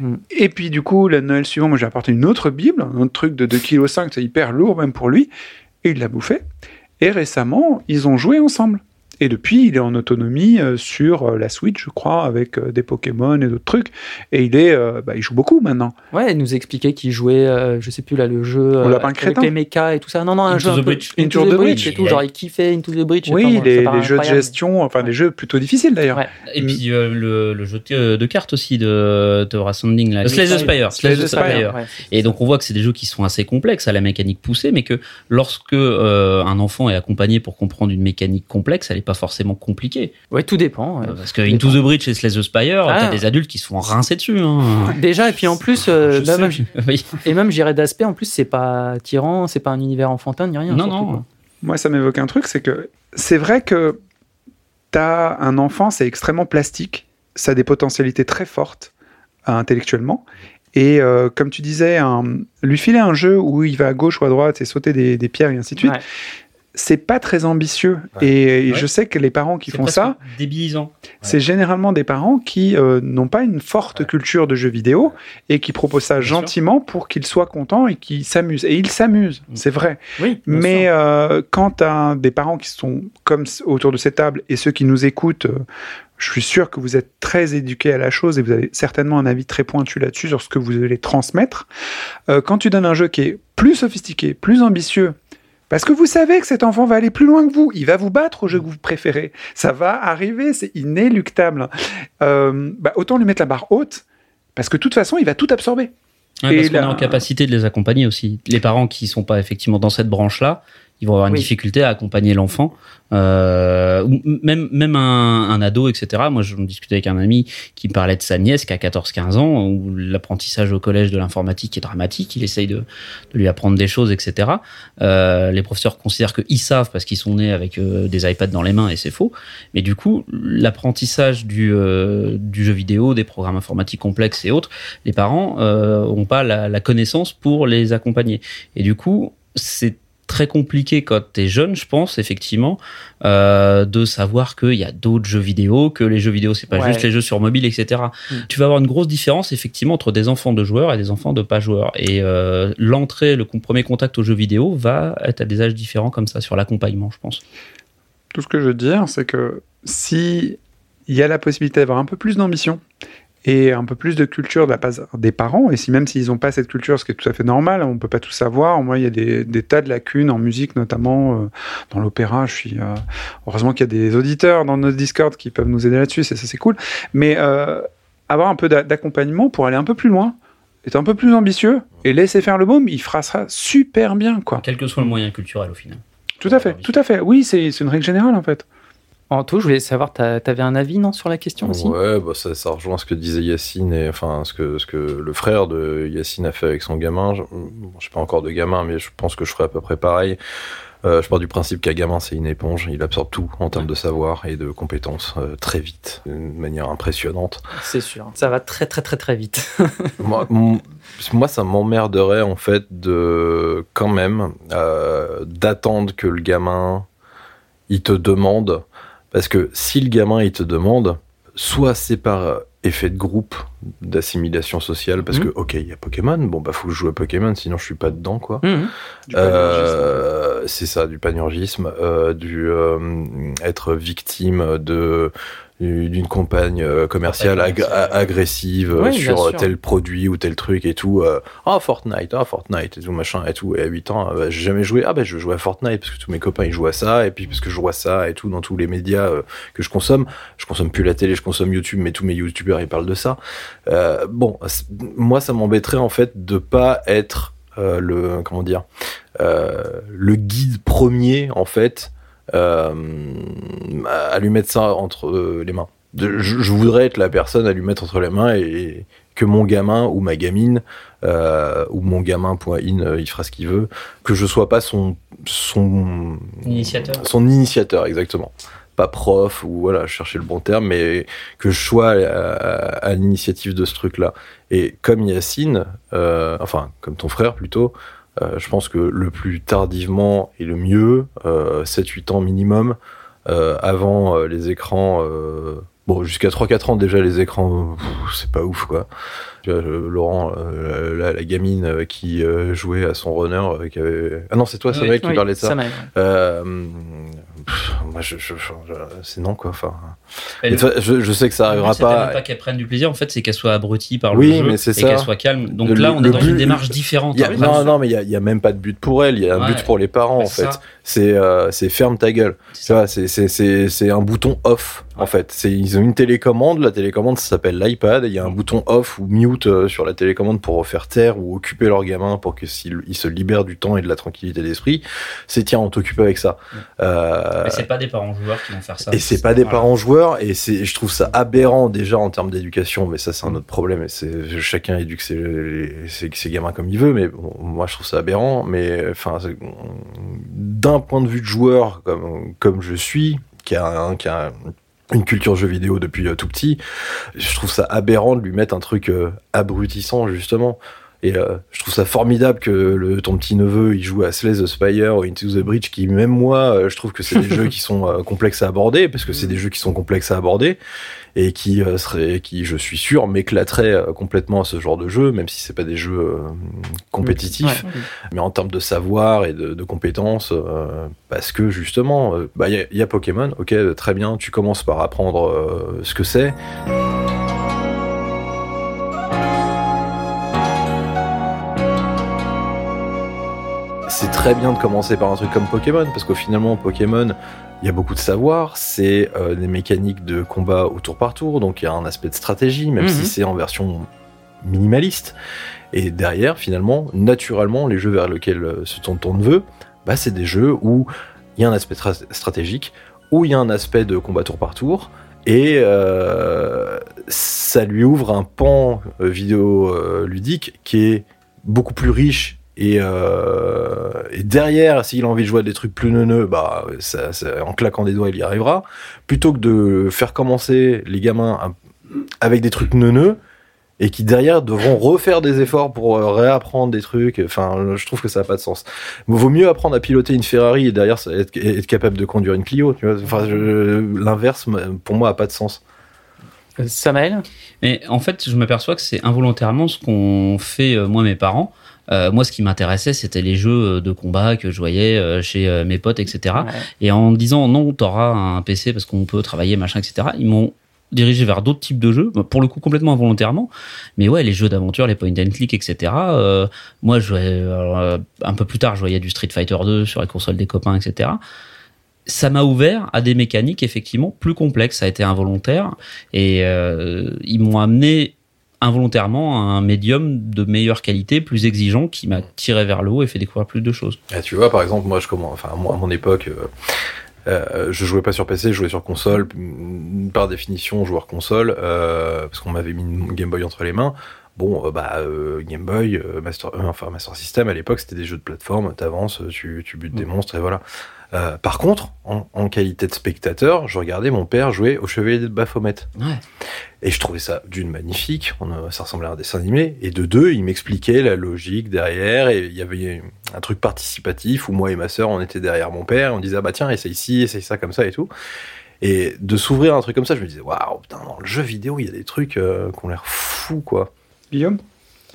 Hmm. Et puis du coup, le Noël suivant, moi j'ai apporté une autre Bible, un autre truc de 2,5 kg, c'est hyper lourd même pour lui. Et il l'a bouffé. Et récemment, ils ont joué ensemble. Et depuis, il est en autonomie euh, sur euh, la Switch, je crois, avec euh, des Pokémon et d'autres trucs. Et il est, euh, bah, il joue beaucoup maintenant. Ouais, il nous expliquait qu'il jouait, euh, je sais plus là, le jeu euh, avec crétin. les mechas et tout ça. Non, non, un Into jeu the un peu Breach. Into, Into the the Breach Breach. et tout. Genre, il kiffait Into the Breach. Oui, Enfin, les, jeux de gestion, enfin Ouais. des jeux plutôt difficiles d'ailleurs. Ouais. Et Mm. puis euh, le, le jeu de, de cartes aussi de Thora Sounding, là. Slay the Spire. Slay the Spire. Et donc on voit que c'est des jeux qui sont assez complexes à la mécanique poussée, mais que lorsque un enfant est accompagné pour comprendre une mécanique complexe, elle n'est pas forcément compliquée. Ouais, tout dépend. ouais. Euh, Parce que Into the Breach et Slay the Spire, Ah. t'as des adultes qui se font rincer dessus. Hein. Déjà, et puis en plus, euh, même. Oui. et même j'irais d'aspect, en plus, c'est pas tyran, c'est pas un univers enfantin ni rien. Non, surtout, non. quoi. Moi, ça m'évoque un truc, c'est que c'est vrai que t'as un enfant, c'est extrêmement plastique, ça a des potentialités très fortes euh, intellectuellement. Et euh, comme tu disais, un- lui filer un jeu où il va à gauche ou à droite et sauter des, des pierres et ainsi de suite, Ouais. C'est pas très ambitieux. Ouais. Et, et Ouais. je sais que les parents qui font ça, Débilisant. c'est généralement des parents qui euh, n'ont pas une forte Ouais. culture de jeux vidéo et qui proposent ça gentiment pour qu'ils soient contents et qu'ils s'amusent. Et ils s'amusent, Mm. c'est vrai. Oui, Mais euh, quand tu as des parents qui sont comme autour de cette table et ceux qui nous écoutent, euh, je suis sûr que vous êtes très éduqués à la chose et vous avez certainement un avis très pointu là-dessus sur ce que vous allez transmettre. Euh, quand tu donnes un jeu qui est plus sophistiqué, plus ambitieux, parce que vous savez que cet enfant va aller plus loin que vous, il va vous battre au jeu que vous préférez, ça va arriver, c'est inéluctable. Euh, bah, autant lui mettre la barre haute, parce que de toute façon, il va tout absorber. Ouais, parce qu'on est en capacité de les accompagner aussi. Les parents qui sont pas effectivement dans cette branche-là, ils vont avoir une Oui. difficulté à accompagner l'enfant. Euh, même même un, un ado, etc. Moi, je discutais avec un ami qui me parlait de sa nièce qui a 14-15 ans, où l'apprentissage au collège de l'informatique est dramatique. Il essaye de, de lui apprendre des choses, etc. Euh, les professeurs considèrent qu'ils savent parce qu'ils sont nés avec euh, des iPads dans les mains et c'est faux. Mais du coup, l'apprentissage du, euh, du jeu vidéo, des programmes informatiques complexes et autres, les parents euh, ont pas la, la connaissance pour les accompagner. Et du coup, c'est très compliqué quand t'es jeune, je pense, effectivement, euh, de savoir qu'il y a d'autres jeux vidéo, que les jeux vidéo, c'est pas Ouais. juste les jeux sur mobile, etc. Mm. Tu vas avoir une grosse différence, effectivement, entre des enfants de joueurs et des enfants de pas joueurs. Et euh, l'entrée, le premier contact aux jeux vidéo va être à des âges différents comme ça, sur l'accompagnement, je pense. Tout ce que je veux dire, c'est que si il y a la possibilité d'avoir un peu plus d'ambition et un peu plus de culture de la part des parents, et si même s'ils n'ont pas cette culture, ce qui est tout à fait normal, on peut pas tout savoir. Moi, il y a des, des tas de lacunes en musique, notamment euh, dans l'opéra. Je suis euh, heureusement qu'il y a des auditeurs dans notre Discord qui peuvent nous aider là-dessus, ça, c'est cool. Mais euh, avoir un peu d'a- d'accompagnement pour aller un peu plus loin, être un peu plus ambitieux et laisser faire le môme, il fera ça super bien, quoi. Quel que soit le moyen culturel, au final. Tout à fait, tout à fait. Oui, c'est une règle générale en fait. En tout, je voulais savoir, t'as- t'avais un avis, non, sur la question aussi? Ouais, bah ça, ça rejoint ce que disait Yacine et enfin ce que ce que le frère de Yacine a fait avec son gamin. Je, bon, je sais pas encore de gamin, mais je pense que je ferai à peu près pareil. Euh, je pars du principe qu'un gamin c'est une éponge, il absorbe tout en termes de savoir et de compétences euh, très vite, d'une manière impressionnante. C'est sûr. Ça va très, très, très, très vite. moi, moi, ça m'emmerderait en fait de quand même euh, d'attendre que le gamin il te demande parce que si le gamin il te demande soit c'est par effet de groupe d'assimilation sociale parce Mhm. que ok il y a Pokémon bon bah faut que je joue à Pokémon sinon je suis pas dedans quoi Mhm. euh, c'est ça, du panurgisme, euh, du euh, être victime de d'une campagne euh, commerciale ag- commerciale. agressive euh, Oui, sur tel produit ou tel truc et tout. euh, Ah Fortnite, ah Fortnite et tout machin et tout. Et à 8 ans, euh, bah, j'ai jamais joué. Ah bah je jouer à Fortnite parce que tous mes copains ils jouent à ça et puis parce que je vois ça et tout dans tous les médias euh, que je consomme. Je consomme plus la télé, je consomme YouTube, mais tous mes YouTubeurs ils parlent de ça. Euh, bon, moi ça m'embêterait en fait de pas être euh, le comment dire euh, le guide premier en fait euh, à à lui mettre ça entre euh, les mains. Je, je voudrais être la personne à lui mettre entre les mains et, que mon gamin ou ma gamine euh, ou mon gamin point in euh, il fera ce qu'il veut que je sois pas son son Initiateur. son initiateur exactement pas prof ou voilà je cherchais le bon terme mais que je sois à, à- à l'initiative de ce truc là et comme Yacine euh, enfin comme ton frère plutôt euh, je pense que le plus tardivement et le mieux, euh, 7-8 ans minimum, euh, avant euh, les écrans. euh, bon, jusqu'à 3-4 ans déjà, les écrans, euh, c'est pas ouf quoi. Tu vois, euh, Laurent, euh, la, la gamine euh, qui euh, jouait à son runner, euh, qui avait... Ah non, c'est toi, Oui, vrai qui Oui, parlait de ça. Euh, pff, moi, je, je- je- c'est non quoi. Enfin, Et toi, je, je sais que ça arrivera c'était même pas. pas qu'elle prenne du plaisir, en fait, c'est qu'elle soit abrutie par Oui, le jeu mais c'est et qu'elle soit calme. Donc Le- là, on est dans but- une démarche différente. A- hein. non, non, mais il y a, même pas de but pour elle. Il y a un Ouais. but pour les parents Ouais, en fait. C'est euh, ferme ta gueule. C'est un bouton off en Ouais. fait. Ils ont une télécommande. La télécommande ça s'appelle l'iPad. Il y a un bouton off ou mute euh, sur la télécommande pour faire taire ou occuper leur gamin pour que se libère du temps et de la tranquillité d'esprit. C'est tiens, on t'occupe avec ça. Euh, Mais c'est pas des parents joueurs qui vont faire ça. et c'est pas des parents joueurs et je trouve ça aberrant déjà en termes d'éducation mais ça c'est un autre problème et c'est chacun éduque ses, gamins comme il veut mais bon, moi je trouve ça aberrant mais enfin d'un point de vue de joueur comme comme je suis qui a qui a une culture jeu vidéo depuis euh, tout petit je trouve ça aberrant de lui mettre un truc euh, abrutissant justement et euh, je trouve ça formidable que le, ton petit neveu il joue à Slay the Spire ou Into the Breach qui même moi euh, je trouve que c'est des jeux qui sont euh, complexes à aborder parce que c'est des jeux qui sont complexes à aborder et qui euh, seraient qui je suis sûr m'éclateraient euh, complètement à ce genre de jeu même si c'est pas des jeux euh, compétitifs Ouais. mais en termes de savoir et de, de compétences, euh, parce que justement, euh, bah, il y, a- il y a Pokémon, ok, très bien, tu commences par apprendre euh, ce que c'est. C'est très bien de commencer par un truc comme Pokémon, parce qu'au finalement, Pokémon, il y a beaucoup de savoir, c'est euh, des mécaniques de combat au tour par tour, donc il y a un aspect de stratégie, même Mhm. si c'est en version minimaliste. Et derrière, finalement, naturellement, les jeux vers lesquels euh, se tourne ton neveu, bah, c'est des jeux où il y a un aspect tra- stratégique, où il y a un aspect de combat tour par tour, et euh, ça lui ouvre un pan vidéo ludique qui est beaucoup plus riche. Et, euh, et derrière, s'il a envie de jouer à des trucs plus neuneux, bah, ça, ça- en claquant des doigts, il y arrivera. Plutôt que de faire commencer les gamins avec des trucs neuneux, et qui derrière devront refaire des efforts pour euh, réapprendre des trucs. Enfin, je trouve que ça n'a pas de sens. Vaut mieux apprendre à piloter une Ferrari et derrière être, être capable de conduire une Clio. Tu vois enfin, l'inverse, pour moi, a pas de sens. Euh, Samael? Mais en fait, je m'aperçois que c'est involontairement ce qu'ont fait euh, moi mes parents. Euh, moi, ce qui m'intéressait, c'était les jeux de combat que je voyais euh, chez euh, mes potes, etc. Ouais. Et en disant non, t'auras un PC parce qu'on peut travailler, machin, etc. Ils m'ont dirigé vers d'autres types de jeux, pour le coup complètement involontairement. Mais ouais, les jeux d'aventure, les point and click, etc. euh, moi, je euh, un peu plus tard, je voyais du Street Fighter 2 sur les consoles des copains, etc. Ça m'a ouvert à des mécaniques effectivement plus complexes. Ça a été involontaire et euh, ils m'ont amené involontairement un médium de meilleure qualité, plus exigeant, qui m'a tiré vers le haut et fait découvrir plus de choses. Ah, tu vois, par exemple, moi, je commence, enfin, moi, à mon époque, euh, euh, je jouais pas sur PC, je jouais sur console. mm, Par définition, joueur console, euh, parce qu'on m'avait mis une Game Boy entre les mains. Bon, euh, bah, euh, Game Boy, Master, enfin Master System, à l'époque, c'était des jeux de plateforme. T'avances, tu, tu butes des monstres et voilà. Euh, par contre, en, en qualité de spectateur, je regardais mon père jouer au Chevalier de Baphomet. Ouais. Et je trouvais ça d'une magnifique, on a- ça ressemblait à un dessin animé, et de deux, il m'expliquait la logique derrière, et il y avait un truc participatif où moi et ma sœur, on était derrière mon père, on disait, ah bah tiens, essaye ci, essaye ça comme ça et tout. Et de s'ouvrir un truc comme ça, je me disais, waouh, putain, dans le jeu vidéo, il y a des trucs euh, qui ont l'air fous, quoi. Guillaume?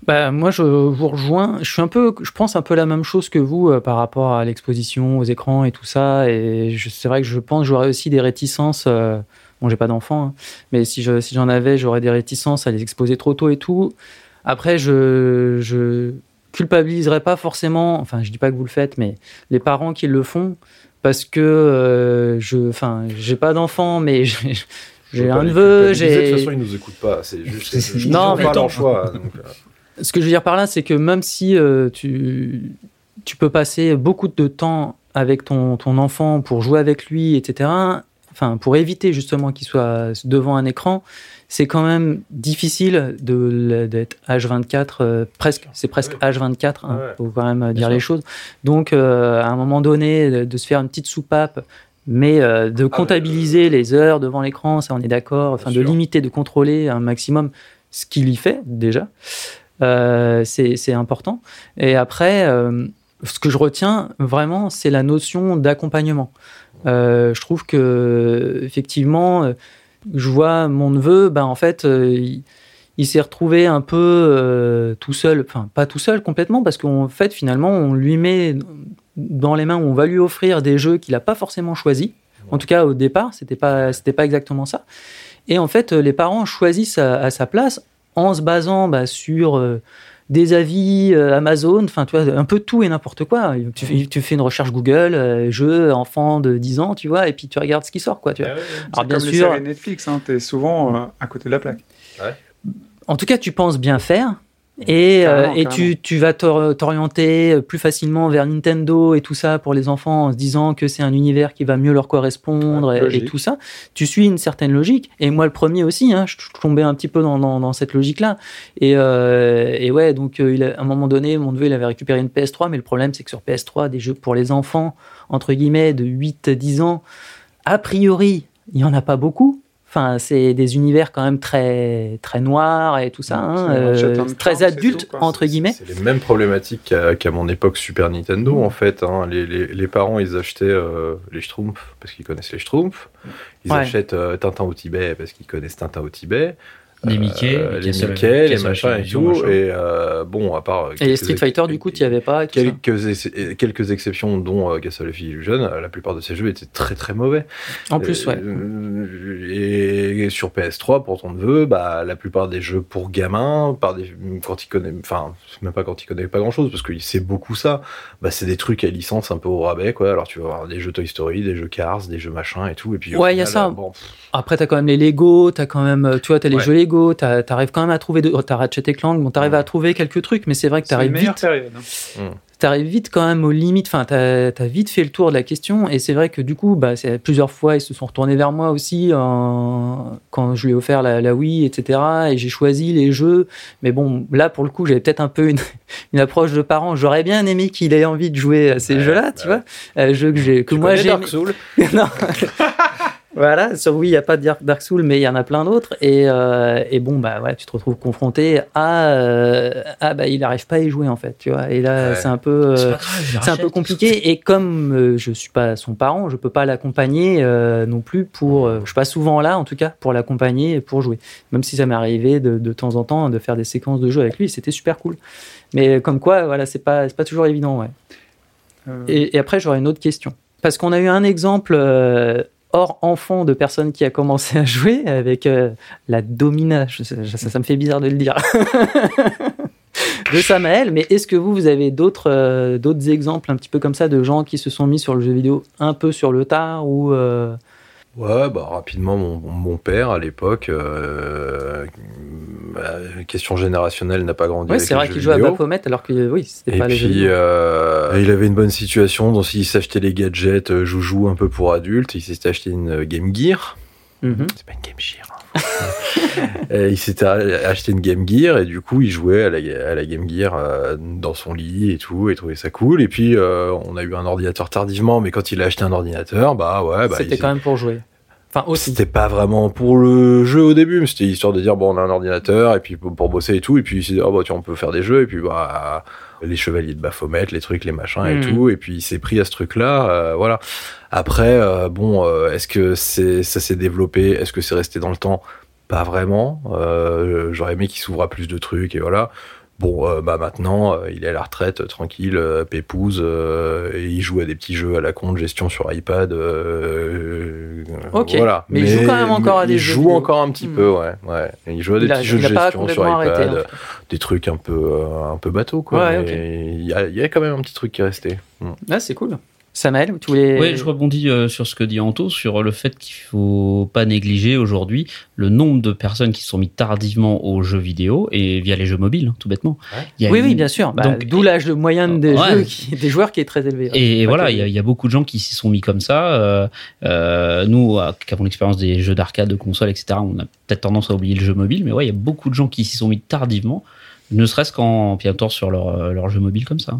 Bah, moi, je vous rejoins. Je suis un peu, je pense un peu la même chose que vous euh, par rapport à l'exposition, aux écrans et tout ça. Et c'est vrai que je pense que j'aurais aussi des réticences. euh, bon, j'ai pas d'enfant, hein, mais si je, si j'en avais, j'aurais des réticences à les exposer trop tôt et tout. Après, je, je culpabiliserais pas forcément. Enfin, je dis pas que vous le faites, mais les parents qui le font parce que euh, je, enfin, j'ai pas d'enfant, mais j'ai, un neveu, De toute façon, ils nous écoutent pas, c'est juste, Non, mais leur choix. donc, euh, Ce que je veux dire par là, c'est que même si euh, tu, tu peux passer beaucoup de temps avec ton, ton enfant pour jouer avec lui, etc., enfin, pour éviter justement qu'il soit devant un écran, c'est quand même difficile d'être H24, euh, presque, c'est presque H24, hein, Ouais. faut quand même dire les choses. Donc, euh, à un moment donné, de, de se faire une petite soupape, mais euh, de comptabiliser les heures devant l'écran, ça on est d'accord, enfin, de limiter, de contrôler un maximum ce qu'il y fait déjà. Euh, c'est important. Et après, euh, ce que je retiens vraiment, c'est la notion d'accompagnement. Euh, je trouve que effectivement, je vois mon neveu, ben en fait, il, s'est retrouvé un peu tout seul, enfin pas tout seul complètement, parce qu'en fait finalement, on lui met dans les mains, on va lui offrir des jeux qu'il n'a pas forcément choisis. En tout cas, au départ, c'était pas, pas exactement ça. Et en fait, les parents choisissent à sa place en se basant bah, sur euh, des avis euh, Amazon, enfin, tu vois, un peu tout et n'importe quoi. Tu, fais- tu fais une recherche Google, euh, jeu, enfant de 10 ans, tu vois, et puis tu regardes ce qui sort, quoi. Tu vois. C'est Alors, bien comme les sûr- séries Netflix, hein, t'es souvent euh, à côté de la plaque. En tout cas, tu penses bien faire. Et, euh, Carrément, et tu, tu vas t'or- t'orienter plus facilement vers Nintendo et tout ça pour les enfants en se disant que c'est un univers qui va mieux leur correspondre Ouais, et- tout ça. Tu suis une certaine logique. Et moi, le premier aussi, hein, je, je tombais un petit peu dans, dans, dans cette logique-là. Et, euh, et ouais, donc euh, il a- à un moment donné, mon neveu, il avait récupéré une PS3, mais le problème, c'est que sur PS3, des jeux pour les enfants, entre guillemets, de 8-10 ans, a priori, il n'y en a pas beaucoup. Enfin, c'est des univers quand même très, très noirs et tout ça, hein, euh, très adultes, entre guillemets. C'est les mêmes problématiques qu'à mon époque Super Nintendo, en fait. hein. Les, les- les parents, ils achetaient euh, les Schtroumpfs parce qu'ils connaissent les Schtroumpfs. Ils Ouais. achètent euh, Tintin au Tibet parce qu'ils connaissent Tintin au Tibet. Les Mickey, Euh, les Castle- Mickey, les machins et tout. machin. Et euh, bon, à part. Et les Street Fighter, du coup, tu n'y avais pas et tout ça. Quelques, ex- quelques exceptions, dont euh, Castle of Illusion, euh, la plupart de ces jeux étaient très très mauvais. En plus, ouais. Euh, Et sur PS3, pour ton neveu, bah, la plupart des jeux pour gamins, par des, quand il connaît, enfin, même pas quand il connaît pas grand chose, parce qu'il sait beaucoup ça, bah, c'est des trucs à licence un peu au rabais, quoi. Alors tu vas avoir des jeux Toy Story, des jeux Cars, des jeux machin et tout. Et puis, Ouais, il y a ça. euh, bon, Après, t'as quand même les Lego, t'as quand même, euh, tu vois, t'as les Ouais. jeux Lego, t'as- t'arrives quand même à trouver, de, oh, t'as Ratchet et Clank, bon, t'arrives à trouver quelques trucs, mais c'est vrai que t'arrives meilleure vite, période. hein. t'arrives vite quand même aux limites, enfin, t'as as vite fait le tour de la question, et c'est vrai que du coup, bah, c'est plusieurs fois, ils se sont retournés vers moi aussi, en- quand je lui ai offert la, la Wii, etc., et j'ai choisi les jeux, mais bon, là, pour le coup, j'avais peut-être un peu une, une approche de parent, j'aurais bien aimé qu'il ait envie de jouer à ces Ouais, jeux-là, tu ouais. vois, euh, jeux que j'ai, que tu moi j'ai Dark Souls non. voilà, sur Wii, il n'y a pas de Dark- Souls, mais il y en a plein d'autres. Et, euh, et bon, bah ouais, tu te retrouves confronté à. euh, ah, bah, il n'arrive pas à y jouer, en fait, tu vois. Et là, Ouais. c'est un peu. C'est euh, pas c'est un peu compliqué et comme euh, je suis pas son parent, je peux pas l'accompagner euh, non plus pour. euh, je suis pas souvent là en tout cas pour l'accompagner et pour jouer. Même si ça m'est arrivé de, de temps en temps de faire des séquences de jeu avec lui, c'était super cool. Mais comme quoi, voilà, c'est pas c'est pas toujours évident, ouais. Euh, Et, et après, j'aurais une autre question. Parce qu'on a eu un exemple euh, hors enfant de personne qui a commencé à jouer avec euh, la domina. ça, me fait bizarre de le dire. de Samael. Mais est-ce que vous, vous avez d'autres euh, d'autres exemples un petit peu comme ça de gens qui se sont mis sur le jeu vidéo un peu sur le tard ou euh, Ouais, bah rapidement, mon, mon père à l'époque, euh, bah, question générationnelle, n'a pas grandi. Ouais, c'est vrai qu'il jouait à. Baphomet alors que oui, c'était Et pas les jeux puis, euh, il avait une bonne situation, donc il s'achetait les gadgets euh, joujou un peu pour adultes. Il s'était acheté une euh, Game Gear. Mhm. C'est pas une Game Gear. hein. Il s'était acheté une Game Gear et du coup, il jouait à la, à la Game Gear euh, dans son lit et tout, et trouvait ça cool. Et puis, euh, on a eu un ordinateur tardivement, mais quand il a acheté un ordinateur, bah ouais, bah, c'était quand même pour jouer. Enfin, aussi. c'était pas vraiment pour le jeu au début, mais c'était histoire de dire bon on a un ordinateur et puis pour, bosser et tout et puis il s'est dit oh bah tiens on peut faire des jeux et puis bah les chevaliers de Baphomet, les trucs, les machins et Mhm. tout et puis il s'est pris à ce truc là, voilà. Après euh, bon euh, est-ce que c'est ça s'est développé, est-ce que c'est resté dans le temps? Pas vraiment. Euh, J'aurais aimé qu'il s'ouvre à plus de trucs et voilà. Bon, euh, bah maintenant, euh, il est à la retraite, tranquille, pépouze, euh, et il joue à des petits jeux à la con gestion sur iPad. Ok. Voilà. Mais il joue quand même encore à des il jeux joue vidéo. encore un petit Hmm. peu, ouais, ouais. Il joue à des Il a- petits jeux il de gestion sur iPad, arrêté, en tout cas. des trucs un peu, un peu bateau, quoi. Ouais, mais il y, a, il y a quand même un petit truc qui est resté. Hmm. Ah, c'est cool. Samael, tu voulais. Oui, je rebondis euh, sur ce que dit Anto, sur le fait qu'il faut pas négliger aujourd'hui le nombre de personnes qui se sont mis tardivement aux jeux vidéo et via les jeux mobiles, hein, tout bêtement. Il y a Oui, une- oui, bien sûr. Bah, Donc, D'où l'âge de moyenne des, Ouais. jeux qui- des joueurs qui est très élevé. Et, voilà, il y, a- il y a beaucoup de gens qui s'y sont mis comme ça. Euh, euh, nous, euh, qui avons l'expérience des jeux d'arcade, de consoles, etc., on a peut-être tendance à oublier le jeu mobile, mais ouais, il y a beaucoup de gens qui s'y sont mis tardivement, ne serait-ce qu'en pianotant sur leur, leur jeu mobile comme ça.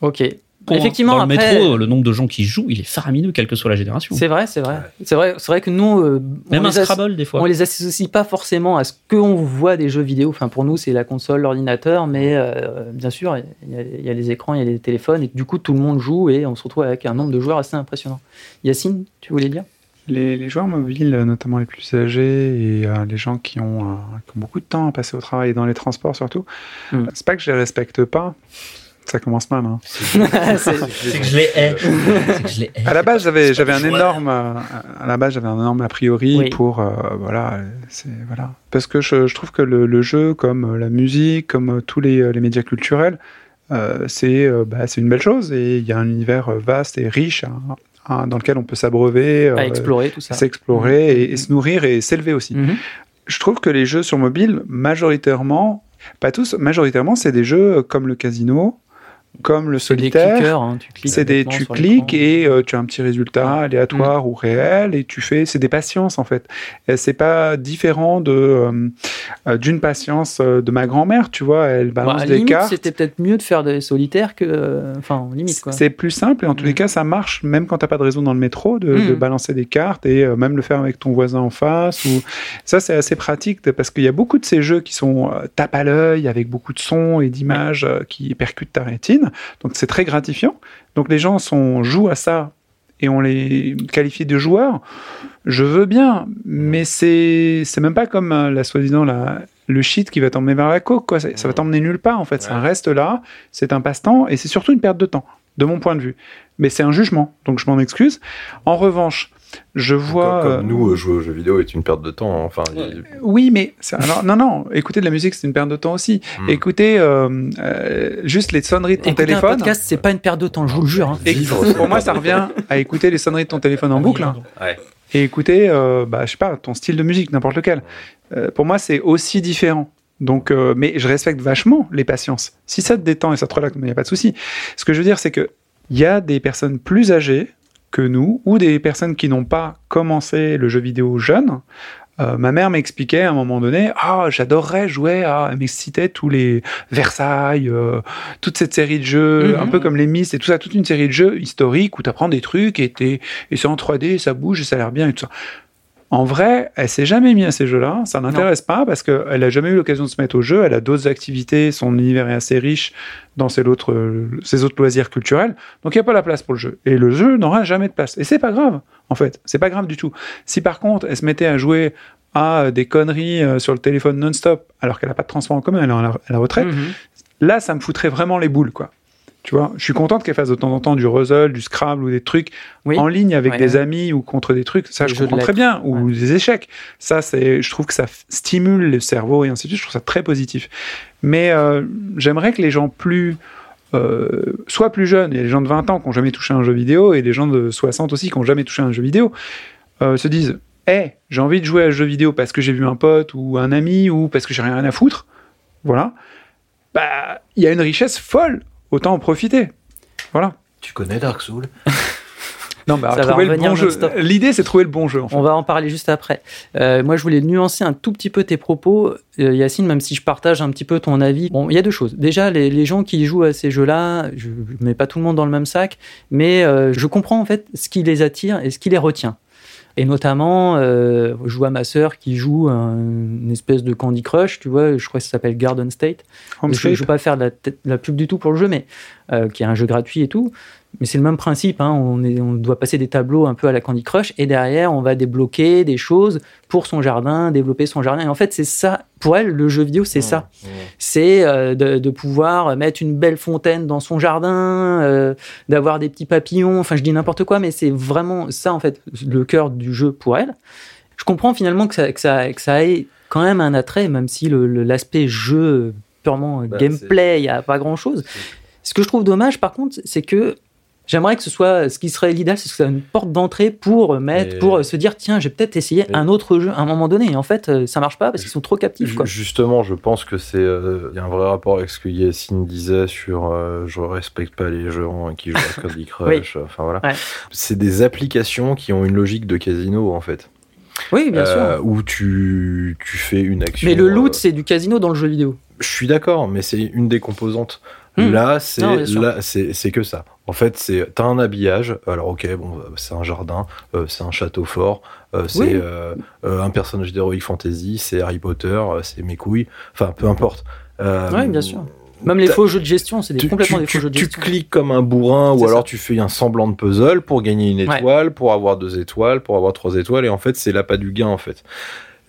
Ok. Pour- Effectivement, dans le après, métro, le nombre de gens qui jouent, il est faramineux, quelle que soit la génération. c'est vrai, c'est vrai. C'est vrai, c'est vrai que nous, euh, on, Même un Scrabble, des fois. on les associe pas forcément à ce qu'on voit des jeux vidéo. Enfin, pour nous, c'est la console, l'ordinateur, mais euh, bien sûr, il y, a, il y a les écrans, il y a les téléphones, et du coup, tout le monde joue et on se retrouve avec un nombre de joueurs assez impressionnant. Yacine, tu voulais dire? Les, les joueurs mobiles, notamment les plus âgés et euh, les gens qui ont, euh, qui ont beaucoup de temps à passer au travail et dans les transports surtout, Mm. c'est pas que je les respecte pas. Ça commence mal. Hein. C'est que je les hais. C'est que je les hais. À la base, j'avais j'avais un énorme euh, à la base j'avais un énorme a priori Oui. pour euh, voilà c'est voilà parce que je, je trouve que le, le jeu comme euh, la musique comme tous les, les médias culturels euh, c'est euh, bah, c'est une belle chose et il y a un univers vaste et riche hein, hein, dans lequel on peut s'abreuver à euh, explorer tout ça. s'explorer et, et se nourrir et s'élever aussi Mhm. je trouve que les jeux sur mobile, majoritairement, pas tous, majoritairement, c'est des jeux comme le casino, comme le C'est solitaire. clickers, hein, tu cliques C'est des, tu cliques et euh, tu as un petit résultat aléatoire ou réel et tu fais, c'est des patiences en fait. C'est pas différent de euh, euh, d'une patience de ma grand-mère, tu vois, elle Bah, balance des limite, cartes. c'était peut-être mieux de faire des solitaires que. Enfin, limite quoi. C'est plus simple et en tous les Mhm. cas ça marche même quand t'as pas de réseau dans le métro de, de Mhm. balancer des cartes et euh, même le faire avec ton voisin en face ou ça c'est assez pratique parce qu'il y a beaucoup de ces jeux qui sont tape à l'œil avec beaucoup de sons et d'images qui percutent ta rétine donc c'est très gratifiant. Donc les gens sont jouent à ça et on les qualifie de joueurs. Je veux bien mais c'est c'est même pas comme euh, la soi-disant la le shit qui va t'emmener vers la coke quoi. Ça, ça va t'emmener nulle part en fait. Ça reste là. C'est un passe-temps et c'est surtout une perte de temps de mon point de vue. Mais c'est un jugement, donc je m'en excuse. En revanche, je vois. Comme, euh, comme nous, euh, jouer aux jeux vidéo est une perte de temps. hein. Enfin, il- Oui, mais alors, non, non. Écouter de la musique, c'est une perte de temps aussi. Hmm. Écouter euh, euh, juste les sonneries de ton Écouter un téléphone. podcast, c'est pas une perte de temps, je vous le jure. hein. Et Vivre, pour moi, ça revient à écouter les sonneries de ton téléphone en boucle hein, Ouais. et écouter, euh, bah, je sais pas, ton style de musique, n'importe lequel. Euh, pour moi, c'est aussi différent. Donc, euh, mais je respecte vachement les patiences. Si ça te détend et ça te relaxe, il n'y a pas de souci. Ce que je veux dire, c'est que il y a des personnes plus âgées que nous ou des personnes qui n'ont pas commencé le jeu vidéo jeune. Euh, ma mère m'expliquait à un moment donné, ah, j'adorerais jouer à, elle m'excitait tous les Versailles, euh, toute cette série de jeux, Mhm. un peu comme les Myst et tout ça, toute une série de jeux historiques où tu apprends des trucs et, et c'est en 3D, ça bouge et ça a l'air bien et tout ça. En vrai, elle s'est jamais mise à ces jeux-là, ça n'intéresse pas parce qu'elle a jamais eu l'occasion de se mettre au jeu, elle a d'autres activités, son univers est assez riche dans ses autres, euh, ses autres loisirs culturels, donc il n'y a pas la place pour le jeu. Et le jeu n'aura jamais de place. Et c'est pas grave, en fait, c'est pas grave du tout. Si par contre, elle se mettait à jouer à des conneries euh, sur le téléphone non-stop, alors qu'elle n'a pas de transport en commun, elle est à la, retraite, Mhm. là, ça me foutrait vraiment les boules, quoi. Tu vois, je suis contente qu'elle fasse de temps en temps du puzzle, du Scrabble ou des trucs Oui. en ligne avec Ouais, des ouais. amis ou contre des trucs. Ça, Des je comprends très bien. Ou des échecs. Ça, c'est, je trouve que ça stimule le cerveau et ainsi de suite. Je trouve ça très positif. Mais euh, j'aimerais que les gens plus euh, soient plus jeunes. Il y a des gens de 20 ans qui n'ont jamais touché à un jeu vidéo et des gens de 60 aussi qui n'ont jamais touché à un jeu vidéo. euh, se disent, hé, j'ai envie de jouer à un jeu vidéo parce que j'ai vu un pote ou un ami ou parce que j'ai rien à foutre. Voilà. Bah, il y a une richesse folle. Autant en profiter. Voilà. Tu connais Dark Souls Non, bah, trouver le bon jeu. L'idée, c'est de trouver le bon jeu. En fait. On va en parler juste après. Euh, moi, je voulais nuancer un tout petit peu tes propos, euh, Yacine, même si je partage un petit peu ton avis. Bon, il y a deux choses. Déjà, les, les gens qui jouent à ces jeux-là, je ne mets pas tout le monde dans le même sac, mais euh, je comprends en fait ce qui les attire et ce qui les retient. Et notamment, euh, je vois ma sœur qui joue un- une espèce de Candy Crush, tu vois, je crois que ça s'appelle Garden State. Je ne veux pas faire de la, tête- de la pub du tout pour le jeu, mais euh, qui est un jeu gratuit et tout. Mais c'est le même principe. hein. On, est, on doit passer des tableaux un peu à la Candy Crush et derrière, on va débloquer des choses pour son jardin, développer son jardin. Et en fait, c'est ça. Pour elle, le jeu vidéo, c'est ça. C'est euh, de, de pouvoir mettre une belle fontaine dans son jardin, euh, d'avoir des petits papillons. Enfin, je dis n'importe quoi, mais c'est vraiment ça, en fait, le cœur du jeu pour elle. Je comprends finalement que ça, que ça, que ça ait quand même un attrait, même si le- le- l'aspect jeu purement Bah, gameplay, il n'y a pas grand-chose. Ce que je trouve dommage, par contre, c'est que j'aimerais que ce soit, ce qui serait l'idéal, c'est que ce soit une porte d'entrée pour mettre, Et- pour se dire, tiens, j'ai peut-être essayé Et- un autre jeu à un moment donné. Et en fait, euh, ça marche pas parce qu'ils sont trop captifs. Quoi. Justement, je pense que c'est euh, il y a un vrai rapport avec ce que Yacine disait sur euh, je respecte pas les gens qui jouent à Candy Crush. Enfin voilà, Ouais. c'est des applications qui ont une logique de casino en fait, Oui, bien Euh, sûr. où tu tu fais une action. Mais le loot, euh, c'est du casino dans le jeu vidéo. je suis d'accord, mais c'est une des composantes. Hmm. Là, c'est là, que ça. En fait, c'est t'as un habillage. Alors, ok, bon, euh, c'est un jardin, euh, c'est un château fort, euh, c'est Oui. euh, un personnage d'heroic fantasy, c'est Harry Potter, c'est mes couilles. Enfin, peu importe. Oui, bien sûr. Même les faux jeux de gestion, c'est des- tu, complètement tu- des faux tu- jeux de tu gestion. cliques comme un bourrin ou alors ça. tu fais un semblant de puzzle pour gagner une Ouais. étoile, pour avoir deux étoiles, pour avoir trois étoiles et en fait c'est l'appât du gain en fait.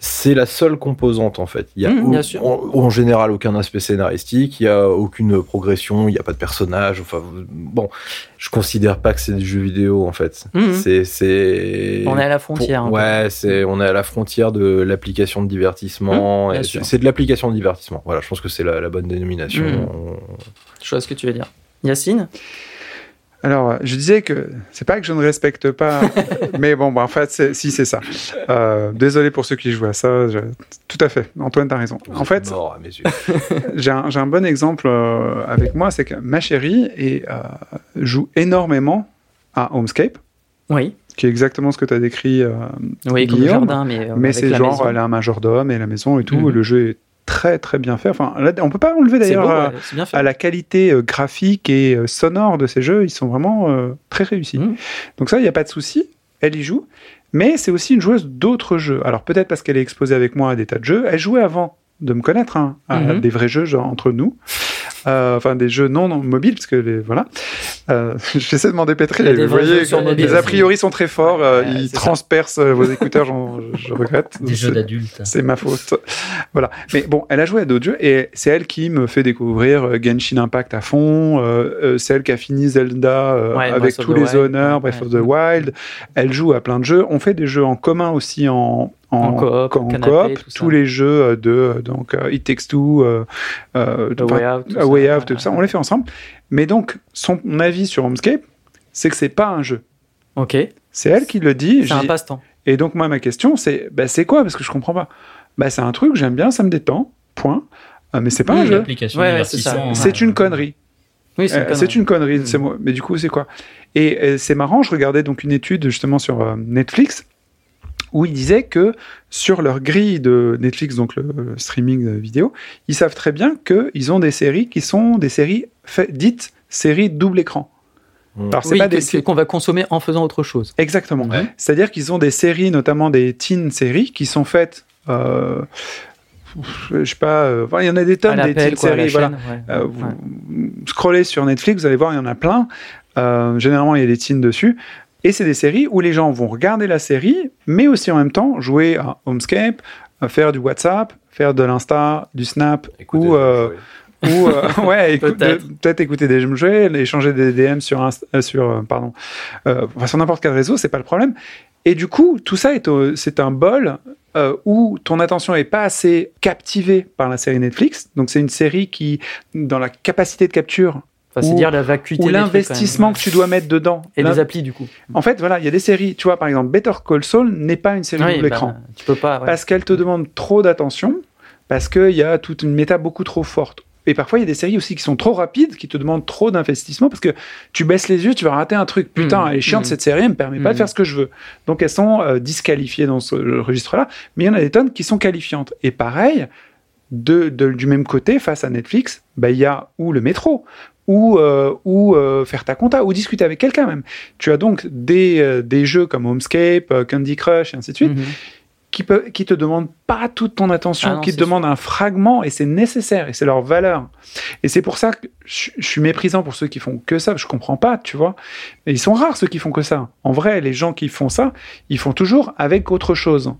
C'est la seule composante en fait. Il y a Mmh, au-. En, en général aucun aspect scénaristique, il y a aucune progression, il n'y a pas de personnage. Enfin bon, je considère pas que c'est du jeu vidéo en fait. Mhm. C'est c'est On est à la frontière. ouais, c'est on est à la frontière de l'application de divertissement. Mmh, c'est de l'application de divertissement. Voilà, je pense que c'est la, la bonne dénomination. Mmh. On- Je vois ce que tu veux dire. Yacine? Alors, je disais que c'est pas que je ne respecte pas, mais bon, bah, en fait, c'est- si c'est ça. Euh, désolé pour ceux qui jouent à ça. je- Tout à fait. Antoine, t'as raison. vous En fait, mort à mes yeux. j'ai un, j'ai un bon exemple euh, avec moi, c'est que ma chérie est, euh, joue énormément à Homescape, Oui. qui est exactement ce que tu as décrit. euh, Oui, comme jardin, mais. euh, mais avec c'est la genre, maison. elle a un majordome et la maison et tout. Mhm. Le jeu est très très bien fait. Enfin, là, on peut pas enlever d'ailleurs à, ouais, la qualité euh, graphique et euh, sonore de ces jeux. Ils sont vraiment euh, très réussis. Mhm. Donc ça, il n'y a pas de souci. Elle y joue. Mais c'est aussi une joueuse d'autres jeux. Alors peut-être parce qu'elle est exposée avec moi à des tas de jeux. Elle jouait avant de me connaître hein, à Mhm. des vrais jeux genre entre nous. Euh, enfin des jeux non, non mobiles parce que les, voilà. Euh, J'essaie de m'en dépêtrer. Vous voyez, les a priori sont très forts. euh, ils ça. transpercent vos écouteurs. je regrette. Des jeux d'adultes. c'est ma faute. Voilà. Mais bon, elle a joué à d'autres jeux et c'est elle qui me fait découvrir Genshin Impact à fond. c'est elle qui a fini Zelda Ouais, avec tous the les Wild. honneurs, Breath Ouais. of the Wild. Elle joue à plein de jeux. On fait des jeux en commun aussi en, en, coop, en canapé, coop. tout ça. Tous les jeux de donc It Takes Two, A enfin, Way Out, tout A ça. Way Out, tout ça. On les fait ensemble. Mais donc, son avis sur Homescape, c'est que c'est pas un jeu. Ok. C'est elle qui le dit. C'est un passe-temps. et donc, moi, ma question, c'est bah, c'est quoi? Parce que je comprends pas. Bah, c'est un truc, j'aime bien, ça me détend, point. Euh, mais c'est pas un Une jeu. application Ouais, ouais, c'est une connerie. Oui, c'est Euh, une connerie. C'est une connerie, Mm. moi. Mais du coup, c'est quoi? Et euh, c'est marrant, je regardais donc une étude justement sur euh, Netflix où ils disaient que sur leur grille de Netflix, donc le, streaming euh, vidéo, ils savent très bien qu'ils ont des séries qui sont des séries fait- dites séries double écran. Mm. Alors, c'est Oui, pas des qu'on va consommer en faisant autre chose. Exactement. Ouais. C'est-à-dire qu'ils ont des séries, notamment des teen séries, qui sont faites. euh, je sais pas, euh, il y en a des tonnes des la séries. Voilà. chaîne. ouais. Euh, Ouais. vous scrollez sur Netflix, vous allez voir, il y en a plein. Euh, généralement, il y a des teens dessus. Et c'est des séries où les gens vont regarder la série, mais aussi en même temps jouer à Homescape, faire du WhatsApp, faire de l'Insta, du Snap, Écoutez, ou, euh, ou euh, ouais, Peut-être. écouter des jeux, échanger des DM sur, euh, sur, pardon, euh, enfin, sur n'importe quel réseau, c'est pas le problème. Et du coup, tout ça est c'est un bol euh, où ton attention est pas assez captivée par la série Netflix. Donc c'est une série qui, dans la capacité de capture Enfin, c'est dire la vacuité. ou l'investissement que tu dois mettre dedans. Et des applis, du coup. En fait, voilà, il y a des séries. Tu vois, par exemple, Better Call Saul n'est pas une série Oui, double bah, écran Tu peux pas. ouais. parce qu'elle te demande trop d'attention, parce qu'il y a toute une méta beaucoup trop forte. Et parfois, il y a des séries aussi qui sont trop rapides, qui te demandent trop d'investissement, parce que tu baisses les yeux, tu vas rater un truc. Putain, Mhm. elle est chiante Mhm. cette série, elle me permet pas de Mhm. faire ce que je veux. Donc, elles sont euh, disqualifiées dans ce registre-là. Mais il y en a des tonnes qui sont qualifiantes. Et pareil, de, de- du même côté, face à Netflix, bah, il y a ou le métro, ou, euh, ou euh, faire ta compta, ou discuter avec quelqu'un même. Tu as donc des, euh, des jeux comme Homescape, euh, Candy Crush, et ainsi de suite, Mhm. qui, peut, qui te demandent pas toute ton attention, Ah non, qui te demandent un fragment, et c'est nécessaire, et c'est leur valeur. Et c'est pour ça que je, je suis méprisant pour ceux qui font que ça, je comprends pas, tu vois. Et ils sont rares ceux qui font que ça. En vrai, les gens qui font ça, ils font toujours avec autre chose.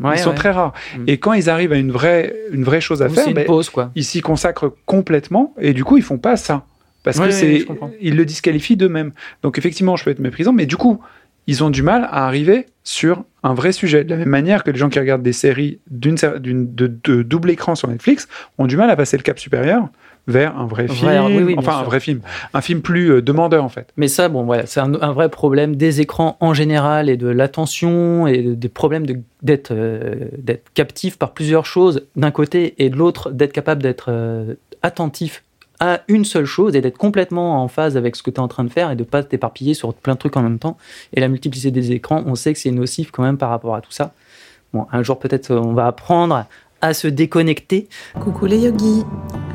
Ouais, ils sont ouais. très rares. Mm. Et quand ils arrivent à une vraie, une vraie chose à Ou faire, une ben, pause, quoi. ils s'y consacrent complètement et du coup ils font pas ça parce Ouais, que c'est ils le disqualifient d'eux-mêmes. Donc effectivement, je peux être méprisant, mais du coup ils ont du mal à arriver sur un vrai sujet. De la même manière que les gens qui regardent des séries d'une de, de double écran sur Netflix ont du mal à passer le cap supérieur vers un vrai Vrai, film, oui, oui, bien enfin un vrai film, un film plus euh, demandeur en fait. Mais ça, bon, voilà, c'est un, un vrai problème des écrans en général et de l'attention et des problèmes de- euh, d'être captif par plusieurs choses d'un côté et de l'autre d'être capable d'être euh, attentif à une seule chose et d'être complètement en phase avec ce que tu es en train de faire et de pas t'éparpiller sur plein de trucs en même temps. Et la multiplicité des écrans, on sait que c'est nocif quand même par rapport à tout ça. Bon, un jour peut-être on va apprendre à se déconnecter. Coucou les yogis,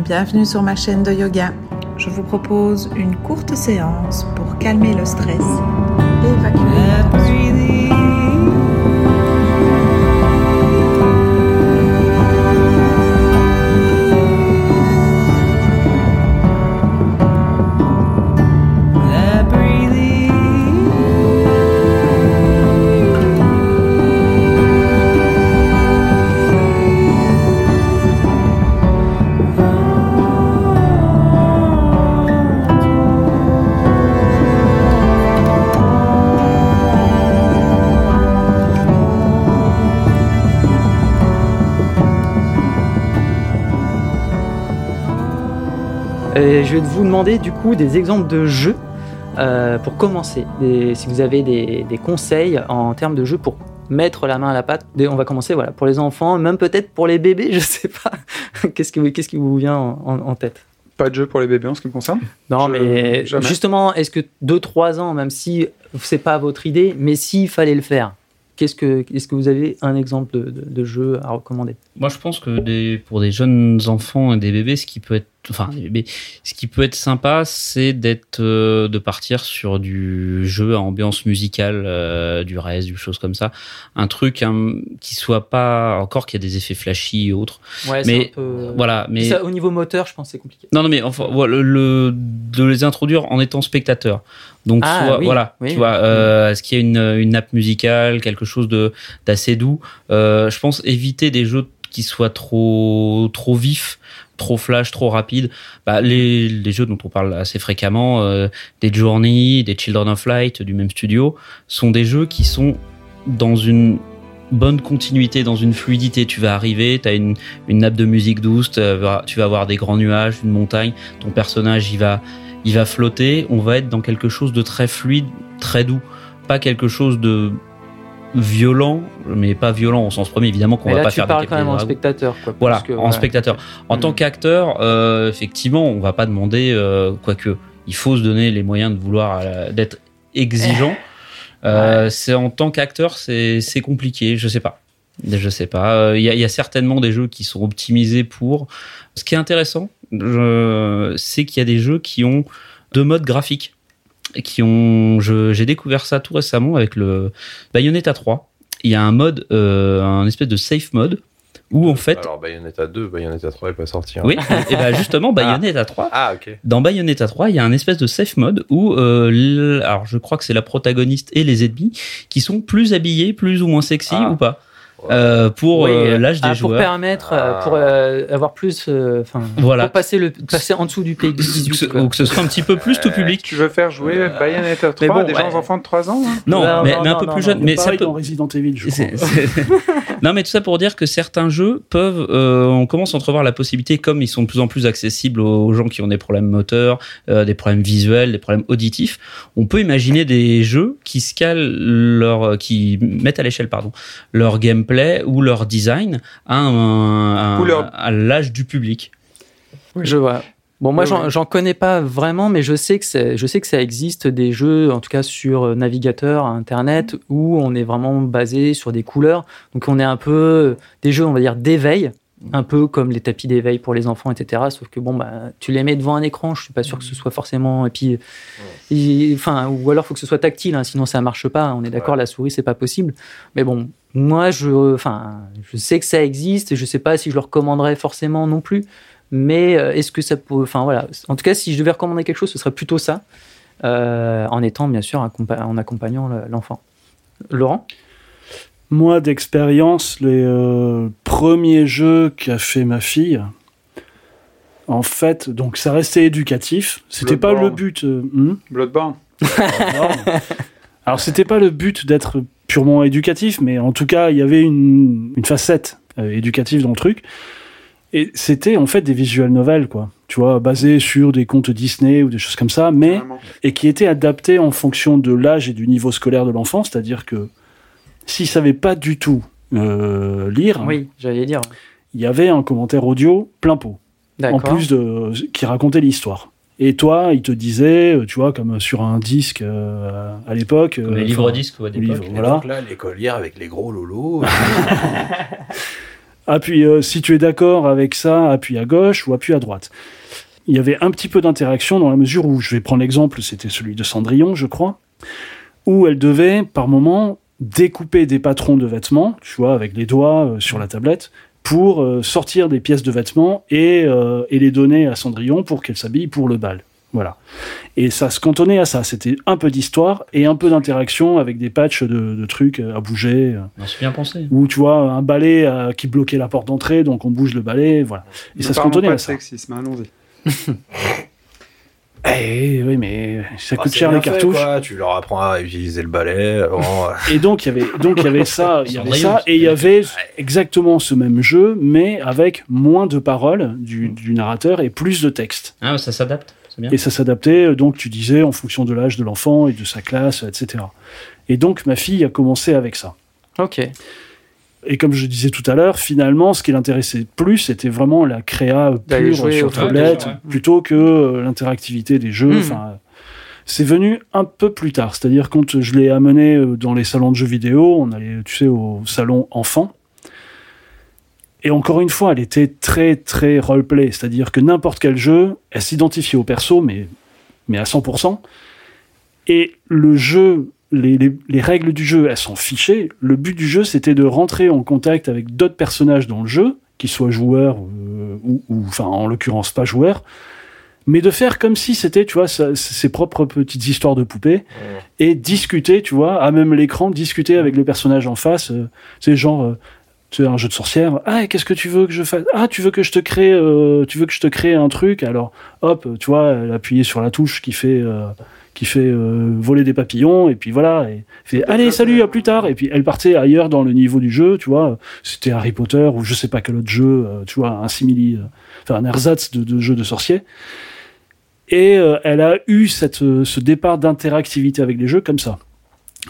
bienvenue sur ma chaîne de yoga. Je vous propose une courte séance pour calmer le stress évacuer Je vais vous demander du coup des exemples de jeux euh, pour commencer. Des- si vous avez des, des conseils en termes de jeux pour mettre la main à la pâte. On va commencer voilà, pour les enfants, même peut-être pour les bébés, je sais pas. Qu'est-ce qui, vous vient en- en- en tête? Pas de jeu pour les bébés en ce qui me concerne? Non, Je- mais jamais. justement, est-ce que 2-3 ans, même si c'est pas votre idée, mais s'il fallait le faire, qu'est-ce que, est-ce que vous avez un exemple de, de- de jeu à recommander? Moi, je pense que des, pour des jeunes enfants et des bébés, ce qui peut être, enfin, bébés, ce qui peut être sympa, c'est d'être, euh, de partir sur du jeu à ambiance musicale, euh, du reste, du choses comme ça. Un truc hein, qui soit pas, encore qu'il y a des effets flashy et autres. Ouais, Mais, un peu... Voilà, mais. Ça, au niveau moteur, je pense que c'est compliqué. Non, non, mais enfin, voilà, le, de les introduire en étant spectateur. Donc, Ah, soit, oui, voilà, oui, tu oui. vois, euh, est-ce qu'il y a une, une nappe musicale, quelque chose de d'assez doux Euh, Je pense éviter des jeux qui soient trop trop vifs, trop flash, trop rapides. Bah, les, les jeux dont on parle assez fréquemment, euh, des Journey, des Children of Light du même studio, sont des jeux qui sont dans une bonne continuité, dans une fluidité. Tu vas arriver, tu as une, une nappe de musique douce, tu vas tu vas avoir des grands nuages, une montagne, ton personnage il va, il va flotter, on va être dans quelque chose de très fluide, très doux, pas quelque chose de violent, mais pas violent au sens premier, évidemment qu'on va là, pas tu faire parles quand même en spectateur. Quoi, Voilà, que, en spectateur. En tant qu'acteur, euh, effectivement, on va pas demander, euh, quoique, il faut se donner les moyens de vouloir euh, d'être exigeant. Euh, C'est en tant qu'acteur, c'est compliqué. Je sais pas. Je sais pas. Il y, a, il y a certainement des jeux qui sont optimisés pour. Ce qui est intéressant, c'est qu'il y a des jeux qui ont deux modes graphiques. Qui ont. J'ai découvert ça tout récemment avec le Bayonetta 3. Il y a un mode, euh, un espèce de safe mode où en fait Alors, Bayonetta 2, Bayonetta 3 est pas sorti. hein. oui, et ben justement, Bayonetta 3. Ah, ok. Dans Bayonetta 3, il y a un espèce de safe mode où, euh, alors je crois que c'est la protagoniste et les ennemis qui sont plus habillés, plus ou moins sexy Ah. ou pas. Euh, pour Oui, euh, l'âge des ah, Pour joueurs. permettre, euh, Ah. pour euh, avoir plus. euh, Enfin, Voilà. pour passer, le, passer en dessous du pays Que ce- 18. quoi. ou que ce soit un petit peu plus tout public. Tu veux faire jouer Bayonetta 3 mais bon, à des ouais. gens enfants de 3 ans hein Non, Non, mais, non, mais un non, peu non, plus jeune. Mais ça peut. dans Resident Evil, je crois. C'est- c'est- non, mais tout ça pour dire que certains jeux peuvent, euh, on commence à entrevoir la possibilité, comme ils sont de plus en plus accessibles aux gens qui ont des problèmes moteurs, euh, des problèmes visuels, des problèmes auditifs, on peut imaginer des jeux qui scalent leur, qui mettent à l'échelle, pardon, leur gameplay ou leur design à, un- à- Ou leur- à l'âge du public. Je vois. Bon, moi, Oui, j'en oui. connais pas vraiment, mais je sais que je sais que ça existe des jeux, en tout cas sur euh, navigateur, internet, où on est vraiment basé sur des couleurs. Donc, on est un peu euh, des jeux, on va dire d'éveil, un peu comme les tapis d'éveil pour les enfants, etc. Sauf que bon, bah, tu les mets devant un écran. Je suis pas sûr que ce soit forcément. Et puis, il- enfin, ou alors faut que ce soit tactile, hein, sinon ça marche pas. On est d'accord, Ouais. la souris c'est pas possible. Mais bon, moi, je, enfin, je sais que ça existe. et Je sais pas si je le recommanderais forcément non plus. Mais euh, est-ce que ça peut. Enfin voilà. En tout cas, si je devais recommander quelque chose, ce serait plutôt ça. euh, en étant bien sûr en accompagnant le- l'enfant. Laurent? Moi, d'expérience, les euh, premiers jeux qu'a fait ma fille, en fait, donc ça restait éducatif. C'était pas le but. euh, hmm? Bloodborne. Non. Alors, c'était pas le but d'être purement éducatif, mais en tout cas, il y avait une, une facette euh, éducative dans le truc. Et c'était en fait des visual novels, quoi. Tu vois, basés sur des contes Disney ou des choses comme ça, mais Vraiment. et qui étaient adaptés en fonction de l'âge et du niveau scolaire de l'enfant. C'est-à-dire que s'il savait pas du tout euh, lire, Oui, j'allais dire. il y avait un commentaire audio plein pot en plus de qui racontait l'histoire. Et toi, il te disait, euh, tu vois, comme sur un disque euh, à l'époque. Comme euh, les livres disques ou à les livres, l'époque. Et voilà. donc là, l'écolière avec les gros lolos. Ah, puis euh, si tu es d'accord avec ça, appuie à gauche ou appuie à droite. Il y avait un petit peu d'interaction dans la mesure où, je vais prendre l'exemple, c'était celui de Cendrillon, je crois, où elle devait, par moment, découper des patrons de vêtements, tu vois, avec les doigts euh, sur la tablette, pour euh, sortir des pièces de vêtements et, euh, et les donner à Cendrillon pour qu'elle s'habille pour le bal. Voilà. Et ça se cantonnait à ça. C'était un peu d'histoire et un peu d'interaction avec des patchs de, de trucs à bouger. C'est bien pensé. ou tu vois un balai euh, qui bloquait la porte d'entrée, donc on bouge le balai, voilà. Et Ne ça se cantonnait pas à de ça. sexisme, allons-y. Eh oui, mais ça Bah, coûte cher les cartouches. quoi. Tu leur apprends à utiliser le balai. avant, euh, Et donc il y avait donc il y avait ça, il y avait ça et il y avait exactement ce même jeu mais avec moins de paroles du, du narrateur et plus de texte. Ah, ça s'adapte. C'est bien. Et ça s'adaptait donc tu disais en fonction de l'âge de l'enfant et de sa classe, etc. Et donc ma fille a commencé avec ça. Ok. Et comme je disais tout à l'heure, finalement, ce qui l'intéressait plus, c'était vraiment la créa pure jouer sur tablette, ouais. plutôt que euh, l'interactivité des jeux. Hmm. Enfin, c'est venu un peu plus tard. C'est-à-dire quand je l'ai amené euh, dans les salons de jeux vidéo, on allait, tu sais, au salon enfant. Et encore une fois, elle était très très roleplay, c'est-à-dire que n'importe quel jeu, elle s'identifiait au perso, mais mais à 100%. Et le jeu, les, les- les règles du jeu, elles s'en fichaient. Le but du jeu, c'était de rentrer en contact avec d'autres personnages dans le jeu, qu'ils soient joueurs euh, ou, ou, enfin, en l'occurrence, pas joueurs, mais de faire comme si c'était, tu vois, sa- ses propres petites histoires de poupées et discuter, tu vois, à même l'écran, discuter avec le personnage en face. euh, c'est genre. euh, tu sais, un jeu de sorcière. Ah, qu'est-ce que tu veux que je fasse? Ah, tu veux que je te crée, euh, tu veux que je te crée un truc? Alors, hop, tu vois, elle appuyait sur la touche qui fait, euh, qui fait euh, voler des papillons, et puis voilà, et fait allez, salut, à plus tard. Et puis elle partait ailleurs dans le niveau du jeu, tu vois. C'était Harry Potter ou je sais pas quel autre jeu, euh, tu vois, un simili, euh, enfin un ersatz de, de jeu de sorcier. Et euh, elle a eu cette, euh, ce départ d'interactivité avec les jeux comme ça.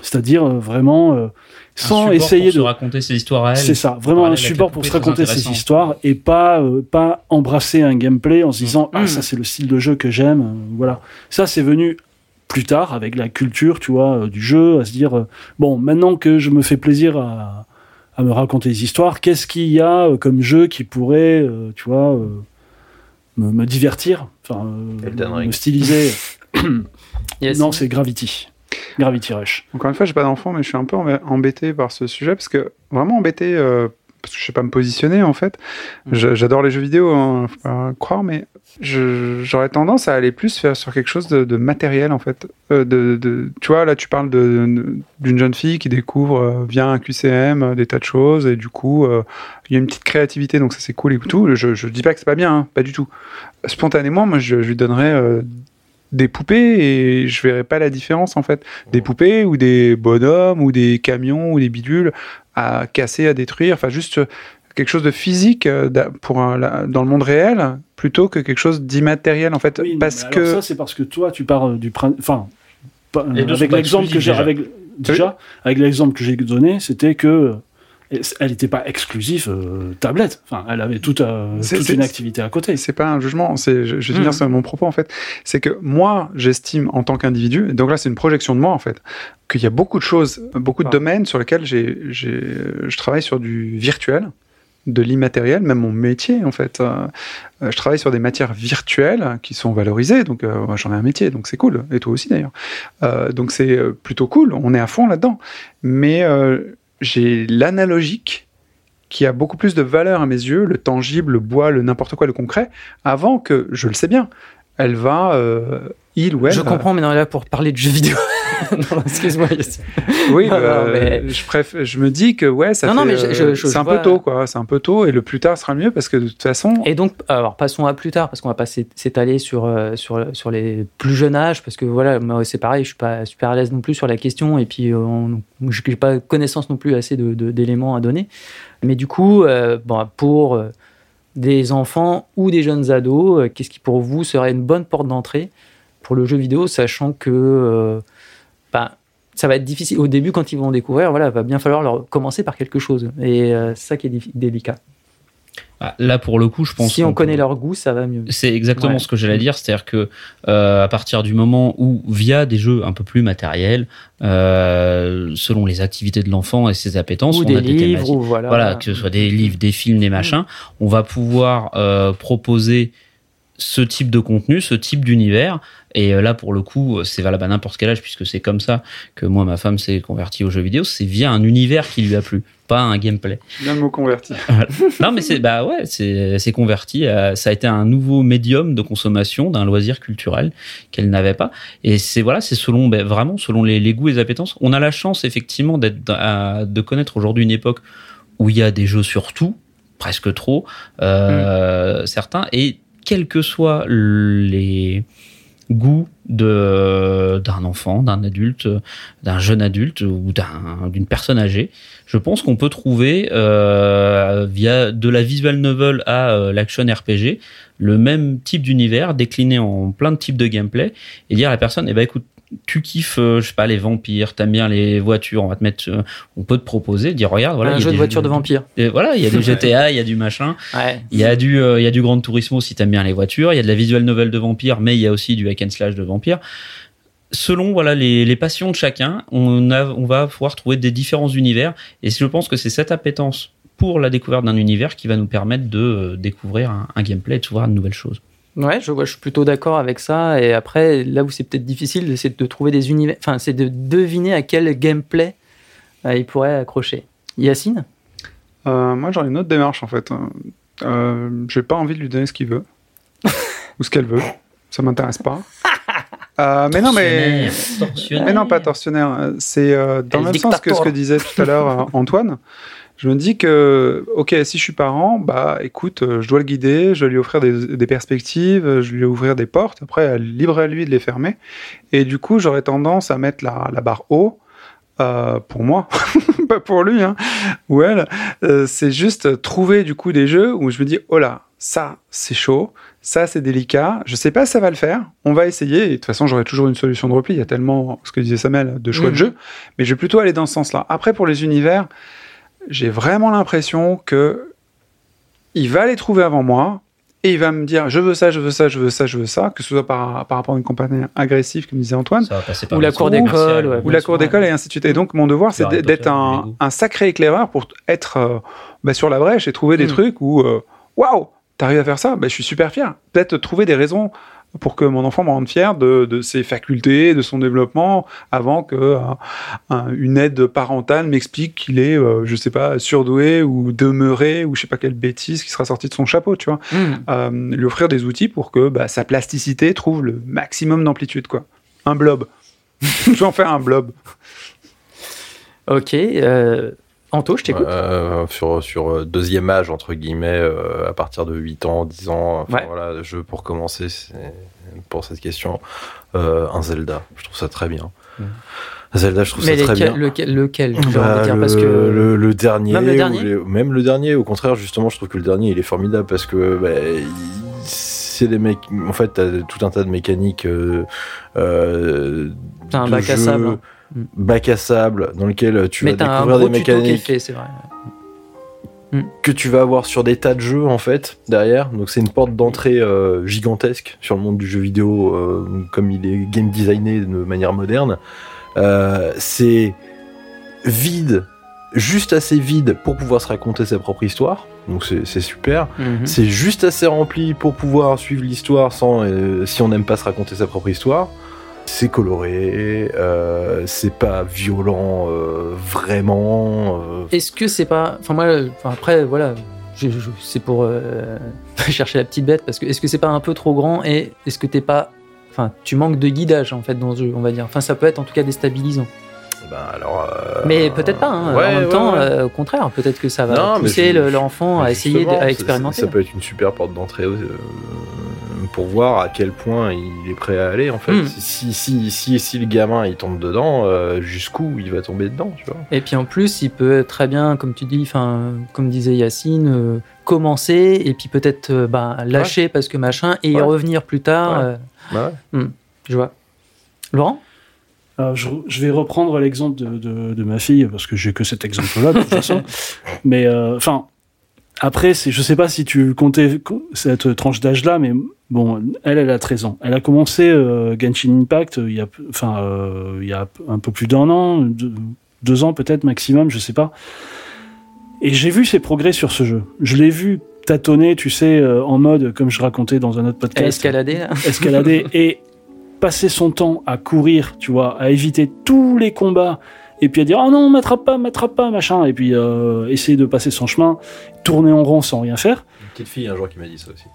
C'est-à-dire euh, vraiment sans essayer pour se de raconter ses histoires à elle. c'est ça, vraiment un support pour se raconter ses histoires et pas pas embrasser un gameplay en se disant ah Mm. ça c'est le style de jeu que j'aime, voilà. Ça c'est venu plus tard avec la culture, tu vois, euh, du jeu, à se dire euh, bon maintenant que je me fais plaisir à, à me raconter des histoires, qu'est-ce qu'il y a euh, comme jeu qui pourrait, tu vois, me, me divertir, enfin me styliser. Yes. Non, c'est Gravity, Gravity Rush. Encore une fois, j'ai pas d'enfant, mais je suis un peu emb- embêté par ce sujet parce que vraiment embêté euh, parce que je sais pas me positionner en fait. Je- J'adore les jeux vidéo, hein, faut pas croire, mais j'aurais tendance à aller plus faire sur quelque chose de, de matériel en fait. Euh, de, de- tu vois, là tu parles d'une jeune fille qui découvre euh, via un QCM euh, des tas de choses et du coup euh, il y a une petite créativité donc ça c'est cool et tout. Je, je dis pas que c'est pas bien, hein, pas du tout. Spontanément, moi je, je lui donnerais euh, des poupées et je verrais pas la différence en fait. Des poupées ou des bonhommes ou des camions ou des bidules à casser, à détruire, enfin juste euh, quelque chose de physique euh, pour un- dans le monde réel plutôt que quelque chose d'immatériel en fait Oui, parce mais que alors ça c'est parce que toi tu pars euh, du enfin avec l'exemple que j'ai avec déjà avec l'exemple que j'ai donné c'était que euh, elle n'était pas exclusive euh, tablette enfin elle avait toute, euh, toute une activité à côté c'est pas un jugement, c'est je, je vais Mhm. finir sur mon propos en fait, c'est que moi j'estime en tant qu'individu, et donc là c'est une projection de moi en fait, qu'il y a beaucoup de choses, beaucoup de Ah. domaines sur lesquels j'ai, j'ai, je travaille sur du virtuel, de l'immatériel, même mon métier en fait. Euh, je travaille sur des matières virtuelles qui sont valorisées, donc euh, moi j'en ai un métier, donc c'est cool, et toi aussi d'ailleurs. Euh, donc c'est plutôt cool, on est à fond là-dedans. Mais euh, j'ai l'analogique qui a beaucoup plus de valeur à mes yeux, le tangible, le bois, le n'importe quoi, le concret, avant que, je le sais bien, elle va, euh, il ou elle... je comprends, mais on est là pour parler de jeux vidéo. non, excuse-moi. Oui, Non, bah, non, mais- je, préfère, je me dis que ouais, ça Non, non, mais euh, c'est un vois- peu tôt, quoi. C'est un peu tôt, et le plus tard sera le mieux parce que de toute façon, Et donc, alors passons à plus tard, parce qu'on va pas s'é- s'étaler sur, euh, sur, sur les plus jeunes âges, parce que voilà, c'est pareil, je suis pas super à l'aise non plus sur la question, et puis euh, on- je n'ai pas connaissance non plus assez d'éléments de, à donner. Mais du coup, euh, bon, pour euh, des enfants ou des jeunes ados, qu'est-ce qui pour vous serait une bonne porte d'entrée pour le jeu vidéo, sachant que euh, ben, ça va être difficile au début quand ils vont découvrir, voilà, va bien falloir leur commencer par quelque chose. Et euh, c'est ça qui est délicat. Ah, Là, pour le coup, je pense Si on connaît peut- leur goût, ça va mieux. C'est exactement Ouais. ce que j'allais dire, c'est-à-dire que euh, à partir du moment où, via des jeux un peu plus matériels, euh, selon les activités de l'enfant et ses appétences, ou on des a des livres, thématiques. ou voilà. Voilà, que ce soit des livres, des films, des machins, on va pouvoir euh, proposer ce type de contenu, ce type d'univers. Et euh, là, pour le coup, c'est valable à n'importe quel âge, puisque c'est comme ça que moi, ma femme s'est convertie aux jeux vidéo. C'est via un univers qui lui a plu, pas un gameplay. bien le mot converti. Non, mais c'est bah ouais, c'est c'est converti. à- ça a été un nouveau médium de consommation d'un loisir culturel qu'elle n'avait pas. Et c'est voilà, c'est selon ben, vraiment selon les, les goûts et les appétences. On a la chance effectivement d'être à- de connaître aujourd'hui une époque où il y a des jeux sur tout, presque trop, euh, certains et quels que soient les goût de d'un enfant, d'un adulte, d'un jeune adulte ou d'un d'une personne âgée. Je pense qu'on peut trouver euh, via de la visual novel à euh, l'action RPG le même type d'univers décliné en plein de types de gameplay et dire à la personne eh ben écoute tu kiffes, euh, je sais pas, les vampires, t'aimes bien les voitures, on va te mettre, euh, on peut te proposer, dire regarde, voilà, un il y a jeu de des voiture de vampires. et voilà, il y a des GTA, il y a du machin, Ouais. il y a du, euh, il y a du Grand Turismo si t'aimes bien les voitures, il y a de la visual novel de vampires, mais il y a aussi du hack and slash de vampires. Selon voilà les, les passions de chacun, on a, on va pouvoir trouver des différents univers, et je pense que c'est cette appétence pour la découverte d'un univers qui va nous permettre de euh, découvrir un, un gameplay et de à de nouvelles choses. Ouais, je, suis plutôt d'accord avec ça. Et après, là où c'est peut-être difficile, c'est de trouver des univers. Enfin, c'est de deviner à quel gameplay euh, il pourrait accrocher. Yacine? Euh, moi, j'aurais une autre démarche en fait. Euh, j'ai pas envie de lui donner ce qu'il veut ou ce qu'elle veut. Ça m'intéresse pas. Euh, mais non, mais mais non, pas torsionnaire. C'est euh, dans le même sens que ce que disait tout à l'heure euh, Antoine. Je me dis que, ok, si je suis parent, bah écoute, euh, je dois le guider, je dois lui offrir des, des perspectives, euh, je vais lui ouvrir des portes. Après, libre à lui de les fermer. Et du coup, j'aurais tendance à mettre la, la barre haut. euh, pour moi, pas pour lui, hein, ou elle, Euh, c'est juste trouver du coup des jeux où je me dis, oh là, ça c'est chaud, ça c'est délicat, je sais pas si ça va le faire, on va essayer, et de toute façon j'aurai toujours une solution de repli, il y a tellement, ce que disait Samuel, de choix de jeux, mais je vais plutôt aller dans ce sens-là. Après pour les univers, j'ai vraiment l'impression que il va les trouver avant moi, et il va me dire, je veux ça, je veux ça, je veux ça, je veux ça, que ce soit par, par rapport à une compagnie agressive, comme disait Antoine, Ou la cour d'école, ouais. ou la cour d'école et ainsi de suite. Et donc, mon devoir, c'est d'être un, un sacré éclaireur pour être euh, bah, sur la brèche et trouver des Mm. trucs où, euh, waouh, t'arrives à faire ça, bah, je suis super fier. Peut-être trouver des raisons pour que mon enfant me rende fier de, de ses facultés, de son développement, avant que euh, un- une aide parentale m'explique qu'il est, euh, je sais pas, surdoué ou demeuré ou je sais pas quelle bêtise qui sera sortie de son chapeau, tu vois. Hmm. Euh, lui offrir des outils pour que bah, sa plasticité trouve le maximum d'amplitude, quoi. Un blob. je vais en faire un blob. Ok. Anto, je t'écoute. Euh, sur, sur euh, deuxième âge, entre guillemets, euh, à partir de 8 ans, 10 ans. Enfin, Ouais. voilà, jeu pour commencer, pour cette question, euh, un Zelda. Je trouve ça très bien. Mm. Zelda, je trouve Mais ça très bien. lequel, Bah, dire, le, parce que le, le dernier, Même le dernier les- même le dernier, au contraire, justement, je trouve que le dernier, il est formidable parce que bah, il- c'est des mecs. En fait, t'as tout un tas de mécaniques. Euh, euh, T'as un bac à sable. Bac à sable, dans lequel tu mais vas un découvrir gros des tuto mécaniques fait, c'est vrai. que tu vas avoir sur des tas de jeux en fait derrière. Donc c'est une porte d'entrée euh, gigantesque sur le monde du jeu vidéo euh, comme il est game designé de manière moderne. Euh, c'est vide, juste assez vide pour pouvoir se raconter sa propre histoire. Donc c'est c'est super. Mhm. C'est juste assez rempli pour pouvoir suivre l'histoire sans si on n'aime pas se raconter sa propre histoire. C'est coloré, euh, c'est pas violent euh, vraiment. euh, Est-ce que c'est pas. Enfin, moi, enfin, après, voilà. c'est pour chercher la petite bête parce que est-ce que c'est pas un peu trop grand et est-ce que t'es pas enfin tu manques de guidage en fait dans ce jeu on va dire enfin ça peut être en tout cas déstabilisant ben alors. euh, mais peut-être pas hein. ouais, en même ouais, temps ouais. euh, au contraire peut-être que ça va Non, pousser l'enfant à essayer de- à ça- expérimenter Ça, peut être une super porte d'entrée euh, pour voir à quel point il est prêt à aller en fait. Mm. Si, si, si, si le gamin il tombe dedans, euh, jusqu'où il va tomber dedans, tu vois. Et puis en plus, il peut très bien, comme tu dis, enfin, comme disait Yacine, euh, commencer et puis peut-être euh, bah, lâcher parce que machin et y revenir plus tard. Ouais. euh, Bah ouais. je vois. Laurent? Je, je vais reprendre l'exemple de, de, de ma fille parce que j'ai que cet exemple-là de toute façon. Mais euh, enfin, après, c'est, je sais pas si tu comptais co- cette tranche d'âge-là, mais bon, elle, elle a 13 ans. Elle a commencé euh, Genshin Impact euh, il y a, enfin, euh, il y a un peu plus d'un an, deux, deux ans peut-être maximum, je sais pas. Et j'ai vu ses progrès sur ce jeu. Je l'ai vu tâtonner, tu sais, euh, en mode comme je racontais dans un autre podcast escaladé là escalader et passer son temps à courir, tu vois, à éviter tous les combats et puis à dire oh non m'attrape pas m'attrape pas machin et puis euh, essayer de passer son chemin tourner en rond sans rien faire. Une petite fille un jour qui m'a dit ça aussi.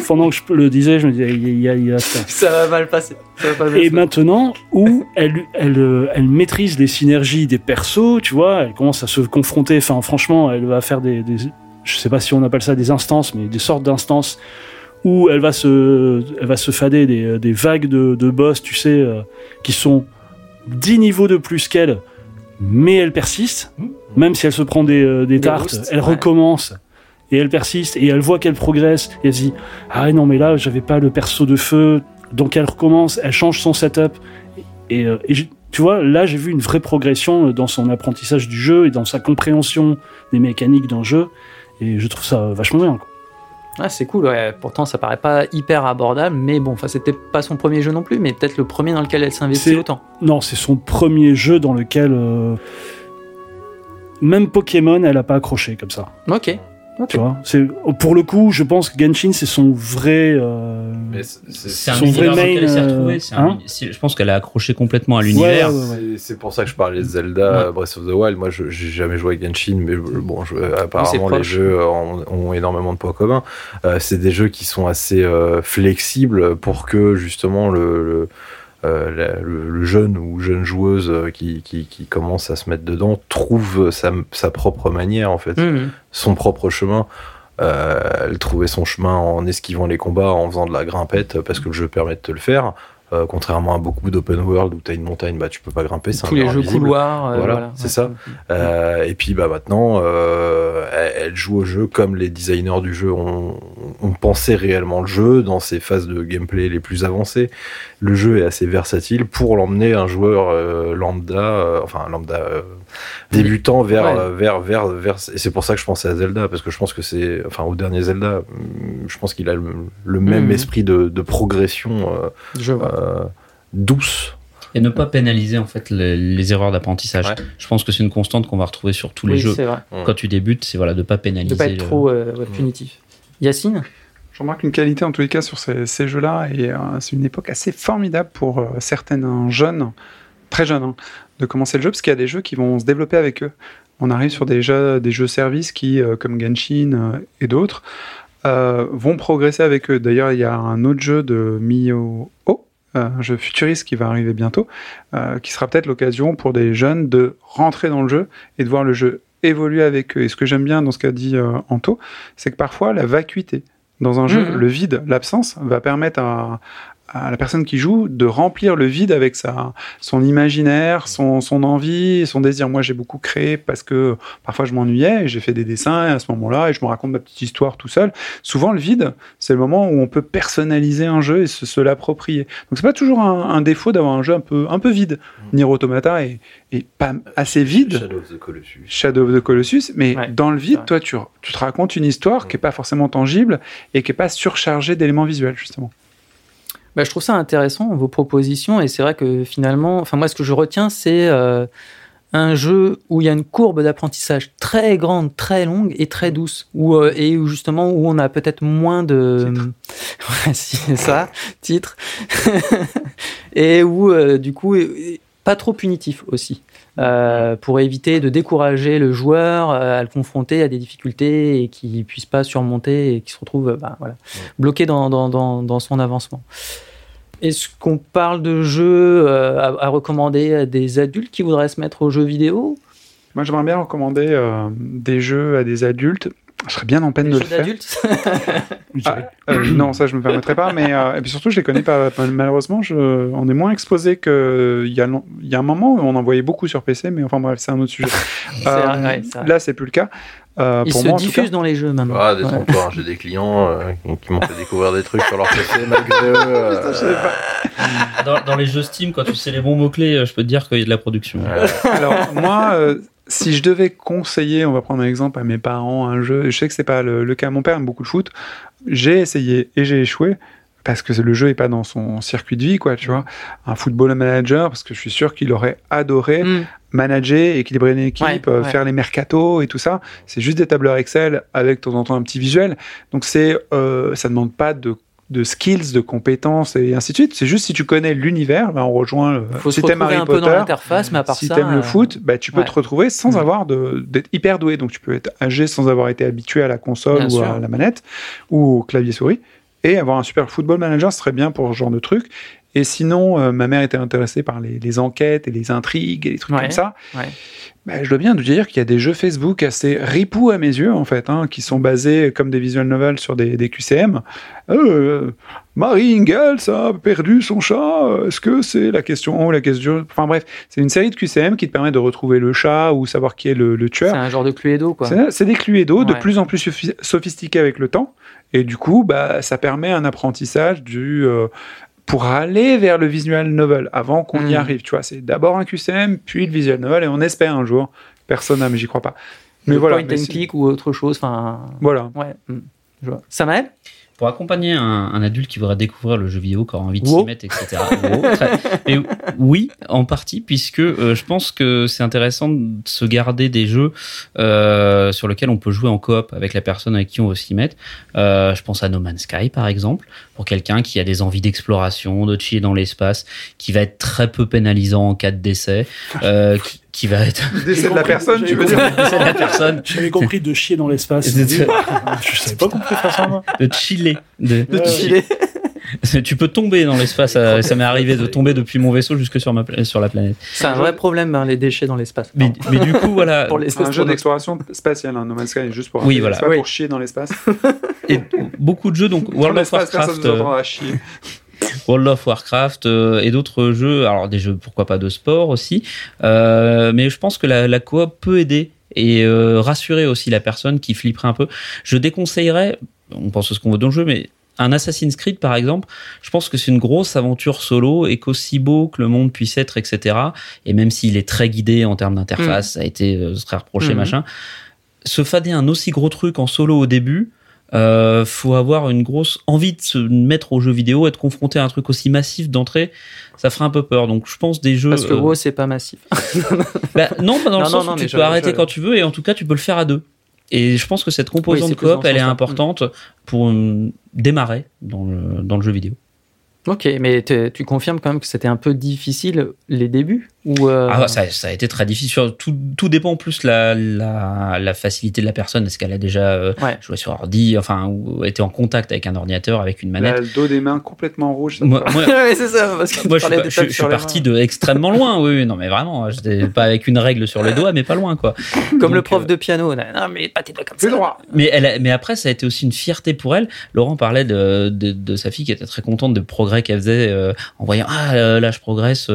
pendant que je le disais je me disais il y a, il y a ça. Ça va mal passer. Ça va pas mal et maintenant où elle, elle, euh, elle maîtrise les synergies des persos, tu vois, elle commence à se confronter, enfin franchement, elle va faire des, des je sais pas si on appelle ça des instances, mais des sortes d'instances où elle va se, elle va se fader des, des vagues de, de boss, tu sais, euh, qui sont 10 niveaux de plus qu'elle, mais elle persiste. Même si elle se prend des, euh, des Des tartes, elle ouais. recommence. Et elle persiste, et elle voit qu'elle progresse, et elle se dit Ah non, mais là, j'avais pas le perso de feu. Donc elle recommence, elle change son setup. Et, euh, et j'ai- tu vois, là, j'ai vu une vraie progression dans son apprentissage du jeu et dans sa compréhension des mécaniques d'un jeu. Et je trouve ça vachement bien. quoi. Ah, c'est cool, ouais. Pourtant, ça paraît pas hyper abordable, mais bon, enfin, c'était pas son premier jeu non plus, mais peut-être le premier dans lequel elle s'investit autant. Non, c'est son premier jeu dans lequel. euh, même Pokémon, elle a pas accroché comme ça. Ok. Tu vois, c'est pour le coup, je pense que Genshin c'est son vrai. euh, c'est- Son vrai main, retrouvée. euh, hein je pense qu'elle a accroché complètement à l'univers. ouais, ouais, ouais. C'est- C'est pour ça que je parlais de Zelda Ouais. Breath of the Wild. Moi, je j'ai jamais joué à Genshin, mais euh, bon, je- apparemment les jeux ont, ont énormément de points communs. Euh, c'est des jeux qui sont assez euh, flexibles pour que justement le, le, euh, le- le jeune ou jeune joueuse euh, qui, qui, qui commence à se mettre dedans trouve sa, sa propre manière en fait, Mhm. son propre chemin. Euh, elle trouvait son chemin en esquivant les combats, en faisant de la grimpette parce que le jeu permet de te le faire. Euh, contrairement à beaucoup d'open world où tu as une montagne, bah tu peux pas grimper, Tous les jeux couloirs. euh, Voilà, voilà, c'est Ouais. ça. Euh, et puis bah maintenant, elle, elle joue au jeu comme les designers du jeu ont, ont pensé réellement le jeu dans ses phases de gameplay les plus avancées. Le jeu est assez versatile pour l'emmener un joueur lambda, enfin lambda débutant vers, Ouais. euh, vers vers vers. Et c'est pour ça que je pensais à Zelda parce que je pense que c'est, enfin au dernier Zelda, hum, je pense qu'il a le, le même Mhm. esprit de, de progression euh, Je vois. euh, douce. Et ne pas pénaliser en fait les, les erreurs d'apprentissage. Ouais. Je pense que c'est une constante qu'on va retrouver sur tous les jeux. c'est vrai. Quand tu débutes, c'est voilà de pas pénaliser. De pas être le- trop euh, punitif. Yacine? Je remarque une qualité en tous les cas sur ces, ces jeux-là, et euh, c'est une époque assez formidable pour euh, certains jeunes, très jeunes, hein, de commencer le jeu, parce qu'il y a des jeux qui vont se développer avec eux. On arrive sur des jeux, des jeux services qui, euh, comme Genshin euh, et d'autres, euh, vont progresser avec eux. D'ailleurs, il y a un autre jeu de Miyo, un jeu futuriste qui va arriver bientôt, qui sera peut-être l'occasion pour des jeunes de rentrer dans le jeu et de voir le jeu évoluer avec eux. Et ce que j'aime bien dans ce qu'a dit Anto, c'est que parfois la vacuité dans un jeu, Mhm. le vide, l'absence, va permettre à, à la personne qui joue de remplir le vide avec sa, son imaginaire, son, son envie, son désir. Moi, j'ai beaucoup créé parce que parfois je m'ennuyais et j'ai fait des dessins à ce moment-là et je me raconte ma petite histoire tout seul. Souvent, le vide, c'est le moment où on peut personnaliser un jeu et se, se l'approprier. Donc, c'est pas toujours un, un défaut d'avoir un jeu un peu, un peu vide. Nier Automata est, est pas assez vide. Shadow of the Colossus. Shadow of the Colossus, mais Ouais, dans le vide, toi, tu, tu te racontes une histoire qui est pas forcément tangible et qui est pas surchargée d'éléments visuels, justement. Bah, je trouve ça intéressant, vos propositions, et c'est vrai que finalement, enfin moi ce que je retiens, c'est euh, un jeu où il y a une courbe d'apprentissage très grande, très longue et très douce, où, euh, et où justement où on a peut-être moins de... C'est ça, titre. et où euh, du coup, pas trop punitif aussi. Euh, pour éviter de décourager le joueur euh, à le confronter à des difficultés et qu'il puisse pas surmonter et qu'il se retrouve euh, bah, voilà, bloqué dans, dans, dans, dans son avancement. Est-ce qu'on parle de jeux à, à recommander à des adultes qui voudraient se mettre aux jeux vidéo? Moi, j'aimerais bien recommander euh, des jeux à des adultes. Je serais bien en peine de jeux le faire. d'adultes Ah, euh, non, ça, je me permettrai pas. Mais euh, et puis surtout, je les connais pas. Malheureusement, je, on est moins exposé que il y a, y un moment où on en voyait beaucoup sur PC. Mais enfin bref, c'est un autre sujet. C'est Euh, vrai, ouais, là, c'est plus le cas. Euh, Ils pour se moi, diffusent cas. dans les jeux maintenant. Ah, Ouais. hein, j'ai des clients euh, qui- m'ont fait découvrir des trucs sur leur PC malgré eux. euh, Dans, dans les jeux Steam, quand tu sais les bons mots-clés, je peux te dire qu'il y a de la production. Alors moi, euh, si je devais conseiller, on va prendre un exemple à mes parents, un jeu, je sais que c'est pas le, le cas. Mon père aime beaucoup le foot. J'ai essayé et j'ai échoué parce que le jeu est pas dans son circuit de vie, quoi. Tu vois, un football manager parce que je suis sûr qu'il aurait adoré Mm. manager, équilibrer une équipe, Ouais, euh, ouais. faire les mercatos et tout ça. C'est juste des tableurs Excel avec de temps en temps un petit visuel. Donc c'est, euh, ça demande pas de de skills, de compétences et ainsi de suite. C'est juste si tu connais l'univers, ben on rejoint. le- faut si se t'aimes retrouver Harry un peu dans l'interface, mais à part si t'aimes le euh, foot, bah, tu peux ouais. te retrouver sans Mm. avoir d'être hyper doué. Donc tu peux être âgé sans avoir été habitué à la console Bien ou sûr. à la manette ou au clavier souris et avoir un super football manager, serait bien pour ce genre de truc. Et sinon, euh, ma mère était intéressée par les, les enquêtes et les intrigues et les trucs Ouais, comme ça. ouais. Bah, je dois bien te dire qu'il y a des jeux Facebook assez ripoux à mes yeux, en fait, hein, qui sont basés comme des visual novels sur des, des QCM. Euh, Marie Ingalls a perdu son chat. Est-ce que c'est la question ou la question Enfin bref, c'est une série de QCM qui te permet de retrouver le chat ou savoir qui est le, le C'est tueur. un genre de Cluedo, quoi. C'est des Cluedo de Ouais. plus en plus sophi- sophistiqués avec le temps. Et du coup, bah, ça permet un apprentissage du, euh, pour aller vers le visual novel avant qu'on y Mm. arrive. Tu vois, c'est d'abord un QCM, puis le visual novel, et on espère un jour. Personne n'a, mais j'y crois pas. Mais Le voilà. Point mais and click ou autre chose. Enfin, Voilà. ouais. hmm, Je vois. Samael Pour accompagner un, un adulte qui voudrait découvrir le jeu vidéo, qui aura envie de Wow. s'y mettre, etc. Wow, très- Mais oui, en partie, puisque euh, je pense que c'est intéressant de se garder des jeux euh, sur lesquels on peut jouer en coop avec la personne avec qui on veut s'y mettre. Euh, je pense à No Man's Sky, par exemple, pour quelqu'un qui a des envies d'exploration, de chiller dans l'espace, qui va être très peu pénalisant en cas de décès, euh, qui, qui va être Décès de la personne, tu veux dire décès de la personne, J'avais compris de chier dans l'espace. Je savais pas pouvait faire ça, moi. de chiller. De, De chiller. Tu peux tomber dans l'espace. Ça, m'est arrivé de tomber depuis mon vaisseau jusque sur, ma, pla- sur la planète. C'est un vrai problème, hein, les déchets dans l'espace. Mais, mais du coup, voilà. Pour un jeu d'exploration spatiale, hein, No Man's Sky, juste pour Oui, voilà. c'est pas Oui. pour chier dans l'espace. Et beaucoup de jeux, donc Dans World of personne Warcraft, euh, chier. World of Warcraft euh, et d'autres jeux. Alors des jeux, pourquoi pas de sport aussi. Euh, mais je pense que la, la coop peut aider et euh, rassurer aussi la personne qui flipperait un peu. Je déconseillerais, on pense ce qu'on veut dans le jeu, mais un Assassin's Creed par exemple, je pense que c'est une grosse aventure solo et qu'aussi beau que le monde puisse être, etc. Et même s'il est très guidé en termes d'interface, ça a été euh, très reproché, Mhm. machin. Se fader un aussi gros truc en solo au début, euh, faut avoir une grosse envie de se mettre au jeu vidéo, être confronté à un truc aussi massif d'entrée, ça ferait un peu peur. Donc je pense des jeux. Parce que euh, WoW, c'est pas massif. bah, non, pas dans Non, le non, sens non, où tu peux arrêter quand tu veux et en tout cas tu peux le faire à deux. Et je pense que cette composante Oui, coop, elle est importante pour démarrer dans le, dans le jeu vidéo. Ok, mais tu confirmes quand même que c'était un peu difficile les débuts? Ou euh, Ah, ça, ça a été très difficile. Tout, tout dépend en plus la, la, la facilité de la personne. Est-ce qu'elle a déjà euh, Ouais. joué sur ordi, enfin, ou été en contact avec un ordinateur, avec une Elle manette? A le dos des mains complètement rouge. ça Moi, moi, c'est ça, parce que moi, je suis, je, je parti de extrêmement loin. Oui, non, mais vraiment, j'étais pas avec une règle sur le doigt, mais pas loin, quoi. Comme le prof euh, de piano. Non, mais pas tes doigts comme ça. C'est droit. Mais, elle a- mais après, ça a été aussi une fierté pour elle. Laurent parlait de, de, de sa fille qui était très contente de progrès qu'elle faisait euh, en voyant ah là je progresse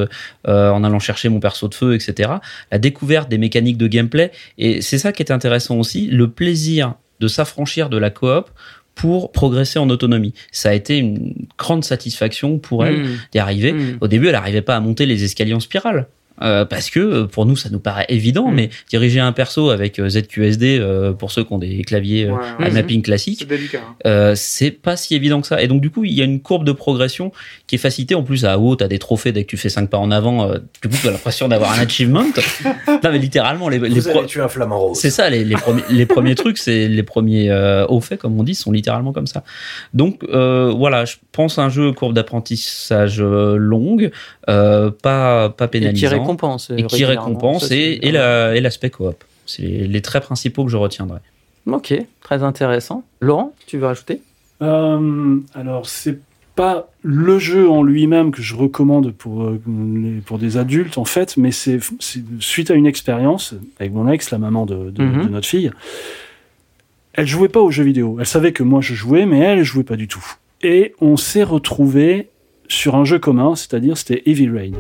en allant chercher mon perso de feu, etc. La découverte des mécaniques de gameplay et c'est ça qui est intéressant aussi, le plaisir de s'affranchir de la coop pour progresser en autonomie. Ça a été une grande satisfaction pour elle Mmh. d'y arriver. Mmh. Au début, elle n'arrivait pas à monter les escaliers en spirale. Euh, parce que euh, pour nous ça nous paraît évident Mm. mais diriger un perso avec euh, ZQSD euh, pour ceux qui ont des claviers euh, Ouais, à mapping classique C'est hein. euh, c'est pas si évident que ça. Et donc, du coup, il y a une courbe de progression qui est facilitée. En plus, à haut, t'as des trophées dès que tu fais 5 pas en avant. euh, du coup, t'as l'impression d'avoir un achievement. non, mais littéralement, les, les Vous pro- avez tué un flamant rose. c'est ça, les, les, premiers, les premiers trucs, c'est les premiers euh, hauts faits, comme on dit, sont littéralement comme ça. Donc, euh, voilà, je pense un jeu courbe d'apprentissage longue, euh, pas, pas pénalisant. Récompense. et qui récompense Ça, et, la- l'aspect coop. C'est les, les traits principaux que je retiendrai. Ok, très intéressant. Laurent, tu veux rajouter? Euh, alors, c'est pas le jeu en lui-même que je recommande pour, euh, les- pour des adultes, en fait, mais c'est suite à une expérience avec mon ex, la maman de, de- Mhm. de notre fille. Elle jouait pas aux jeux vidéo. Elle savait que moi je jouais, mais elle, elle jouait pas du tout. Et on s'est retrouvé sur un jeu commun, c'est-à-dire c'était Heavy Rain,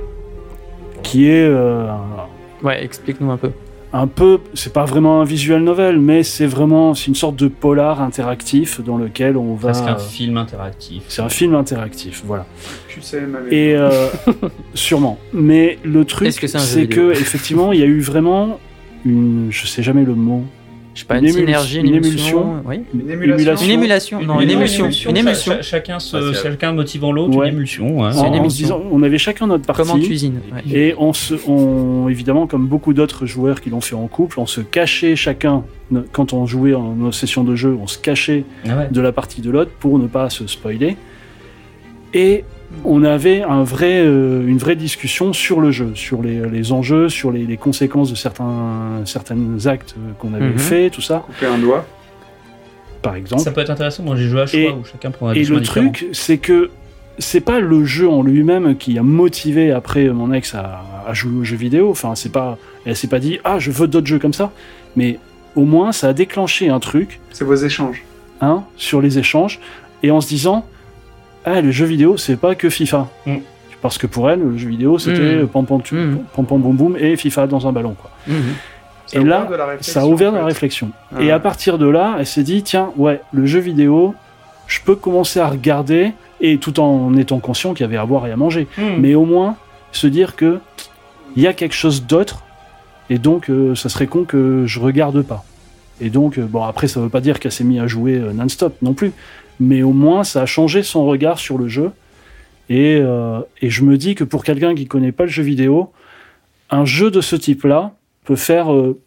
qui est euh, un- Ouais, explique-nous un peu. un peu, c'est pas vraiment un visual novel, mais c'est vraiment c'est une sorte de polar interactif dans lequel on va. Presque un film interactif. C'est un film interactif, voilà. QCM avec- Et euh, sûrement. Mais le truc, c'est c'est que effectivement, il y a eu vraiment une, je sais jamais le mot, Je sais pas, Une une, émulsion- synergie, une, émulsion. émulsion. Oui. Une émulation. Une émulation, non, une, émulsion. Une émulsion. Cha- chacun, se, chacun motivant l'autre, Ouais. une émulsion. ouais. C'est en, une en disant, on avait chacun notre partie. Comme en cuisine. ouais. Et on se, on, évidemment, comme beaucoup d'autres joueurs qui l'ont fait en couple, on se cachait chacun, quand on jouait en nos sessions de jeu, on se cachait Ah ouais. de la partie de l'autre pour ne pas se spoiler. Et on avait un vrai, euh, une vraie discussion sur le jeu, sur les, les enjeux, sur les, les conséquences de certains, certains actes euh, qu'on avait Mhm. fait, tout ça, Couper un doigt. par exemple. Ça peut être intéressant. Moi, j'ai joué à choix Et- où chacun prend un Et le différent. truc, c'est que c'est pas le jeu en lui-même qui a motivé après mon ex à, à jouer aux jeux vidéo. Enfin, c'est pas, elle s'est pas dit ah je veux d'autres jeux comme ça, mais au moins ça a déclenché un truc C'est vos échanges. hein, sur les échanges et en se disant ah le jeu vidéo c'est pas que FIFA. Mm. Parce que pour elle, le jeu vidéo c'était Mm. pam pam tu- Mm. pam pam boum boum et FIFA dans un ballon quoi. Ça Et là, Ça a ouvert en la réflexion. Ah. Et à partir de là, elle s'est dit tiens, ouais, le jeu vidéo, je peux commencer à regarder, et tout en étant conscient qu'il y avait à boire et à manger. Mais au moins, se dire que il y a quelque chose d'autre, et donc euh, ça serait con que je regarde pas. Et donc, euh, bon, après, ça veut pas dire qu'elle s'est mise à jouer euh, non-stop non plus, mais au moins, ça a changé son regard sur le jeu. Et, euh, et je me dis que pour quelqu'un qui connaît pas le jeu vidéo, un jeu de ce type-là peut faire euh,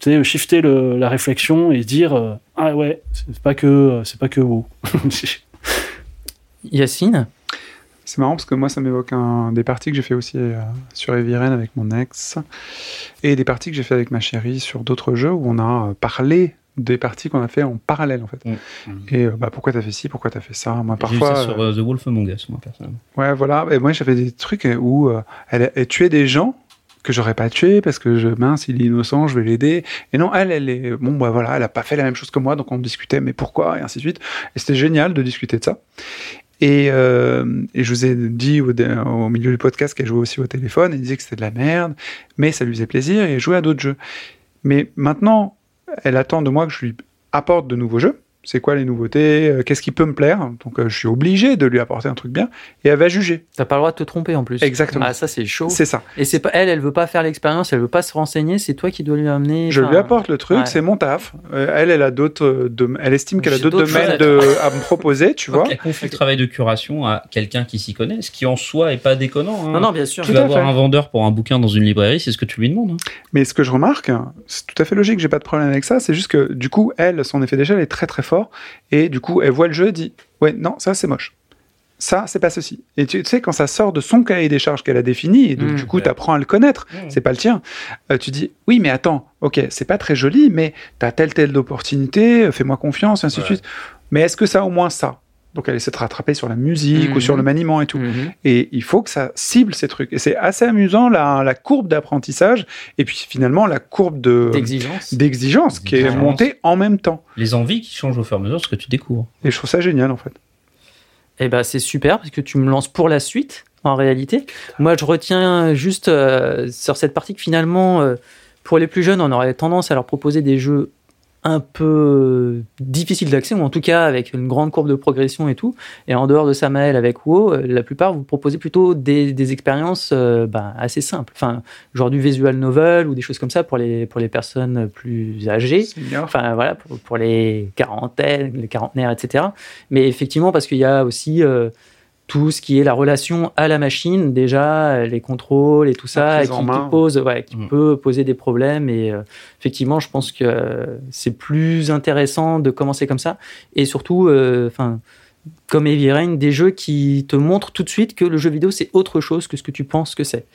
tu sais, shifter la réflexion et dire ah ouais c'est pas que c'est pas que Yacine? C'est marrant parce que moi, ça m'évoque un... des parties que j'ai fait aussi euh, sur Eviren avec mon ex et des parties que j'ai fait avec ma chérie sur d'autres jeux où on a euh, parlé des parties qu'on a fait en parallèle en fait. Mm. Et euh, bah, pourquoi t'as fait ci, pourquoi t'as fait ça? Moi, parfois. ça sur euh, euh, The Wolf Among Us, moi, personnellement. Ouais, voilà. Et moi, j'avais des trucs où elle, elle tuait des gens que j'aurais pas tué parce que je mince, il est innocent, je vais l'aider. Et non, elle, elle est bon, bah voilà, elle a pas fait la même chose que moi, donc on discutait, mais pourquoi? Et ainsi de suite. Et c'était génial de discuter de ça. Et, euh, et je vous ai dit au, au milieu du podcast qu'elle jouait aussi au téléphone, elle disait que c'était de la merde, mais ça lui faisait plaisir et elle jouait à d'autres jeux. Mais maintenant, elle attend de moi que je lui apporte de nouveaux jeux. C'est quoi les nouveautés euh, Qu'est-ce qui peut me plaire Donc euh, je suis obligé de lui apporter un truc bien et elle va juger. T'as pas le droit de te tromper en plus. Exactement. Ah, ça, c'est chaud. C'est ça. Et c'est pas elle, elle veut pas faire l'expérience, elle veut pas se renseigner, c'est toi qui dois lui amener. Je enfin, lui apporte le truc, ouais. c'est mon taf. Euh, elle, elle a d'autres, dom- elle estime qu'elle a d'autres domaines de, à me proposer, tu vois. Elle confie le travail de curation à quelqu'un qui s'y connaît, ce qui en soi est pas déconnant. hein. Non, non, bien sûr. Tu vas voir un vendeur pour un bouquin dans une librairie, c'est ce que tu lui demandes. hein. Mais ce que je remarque, c'est tout à fait logique, j'ai pas de problème avec ça. C'est juste que du coup, elle, son effet d'échelle est très très fort, et du coup, elle voit le jeu et dit, ouais, non, ça c'est moche. Ça, c'est pas ceci. Et tu, tu sais, quand ça sort de son cahier des charges qu'elle a défini, et donc Mm. du coup, tu apprends à le connaître, c'est pas le tien. Euh, tu dis, oui, mais attends, ok, c'est pas très joli, mais t'as telle telle opportunité, fais-moi confiance, et ainsi de suite. Mais est-ce que ça a au moins ça Donc elle essaie de rattraper sur la musique Mhm. ou sur le maniement et tout. Mhm. Et il faut que ça cible ces trucs. Et c'est assez amusant la, la courbe d'apprentissage et puis finalement la courbe de D'exigence. d'exigence qui est montée en même temps. Les envies qui changent au fur et à mesure de ce que tu découvres. Et je trouve ça génial en fait. Eh ben, c'est super parce que tu me lances pour la suite, en réalité. Moi, je retiens juste euh, sur cette partie que finalement, euh, pour les plus jeunes, on aurait tendance à leur proposer des jeux un peu difficiles d'accès, ou en tout cas avec une grande courbe de progression et tout. Et en dehors de Samael avec WoW, euh, la plupart vous proposez plutôt des, des expériences euh, ben, assez simples. Enfin, genre du visual novel ou des choses comme ça pour les, pour les personnes plus âgées enfin voilà pour, pour les quarantaines, les quarantenaires, etc. Mais effectivement parce qu'il y a aussi euh, tout ce qui est la relation à la machine, déjà les contrôles et tout ça, qui, pose, ouais, qui Mm. peut poser des problèmes. Et euh, effectivement, je pense que c'est plus intéressant de commencer comme ça. Et surtout, euh, enfin. Comme Heavy Rain, des jeux qui te montrent tout de suite que le jeu vidéo c'est autre chose que ce que tu penses que c'est,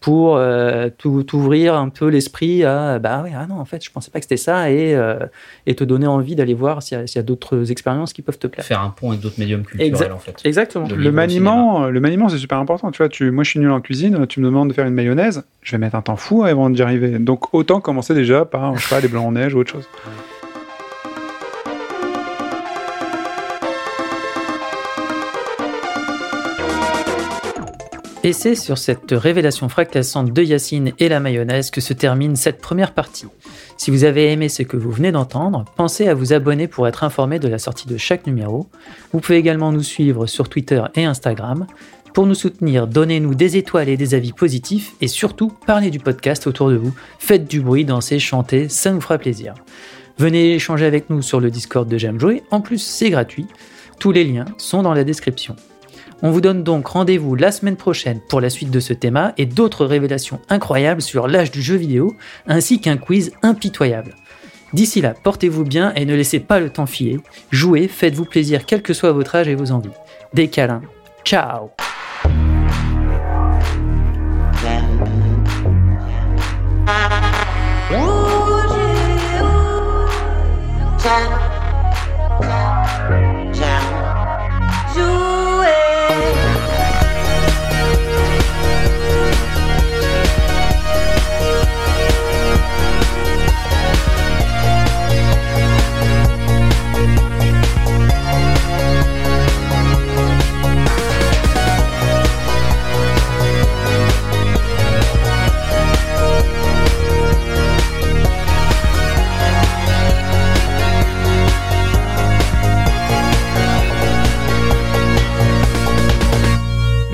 pour euh, t'ou- t'ouvrir un peu l'esprit à bah oui ah non en fait je pensais pas que c'était ça et euh, et te donner envie d'aller voir s'il y a, s'il y a d'autres expériences qui peuvent te plaire. Faire un pont avec d'autres médiums culturels, Exact. en fait. Exactement. Le maniement, euh, le maniement, c'est super important. Tu vois, tu, moi, je suis nul en cuisine. Tu me demandes de faire une mayonnaise, je vais mettre un temps fou avant d'y arriver. Donc, autant commencer déjà par, je sais pas, les blancs en neige ou autre chose. Et c'est sur cette révélation fracassante de Yacine et la mayonnaise que se termine cette première partie. Si vous avez aimé ce que vous venez d'entendre, pensez à vous abonner pour être informé de la sortie de chaque numéro. Vous pouvez également nous suivre sur Twitter et Instagram. Pour nous soutenir, donnez-nous des étoiles et des avis positifs et surtout parlez du podcast autour de vous. Faites du bruit, dansez, chantez, ça nous fera plaisir. Venez échanger avec nous sur le Discord de J'aime jouer, en plus c'est gratuit. Tous les liens sont dans la description. On vous donne donc rendez-vous la semaine prochaine pour la suite de ce thème et d'autres révélations incroyables sur l'âge du jeu vidéo, ainsi qu'un quiz impitoyable. D'ici là, portez-vous bien et ne laissez pas le temps filer. Jouez, faites-vous plaisir quel que soit votre âge et vos envies. Des câlins. Ciao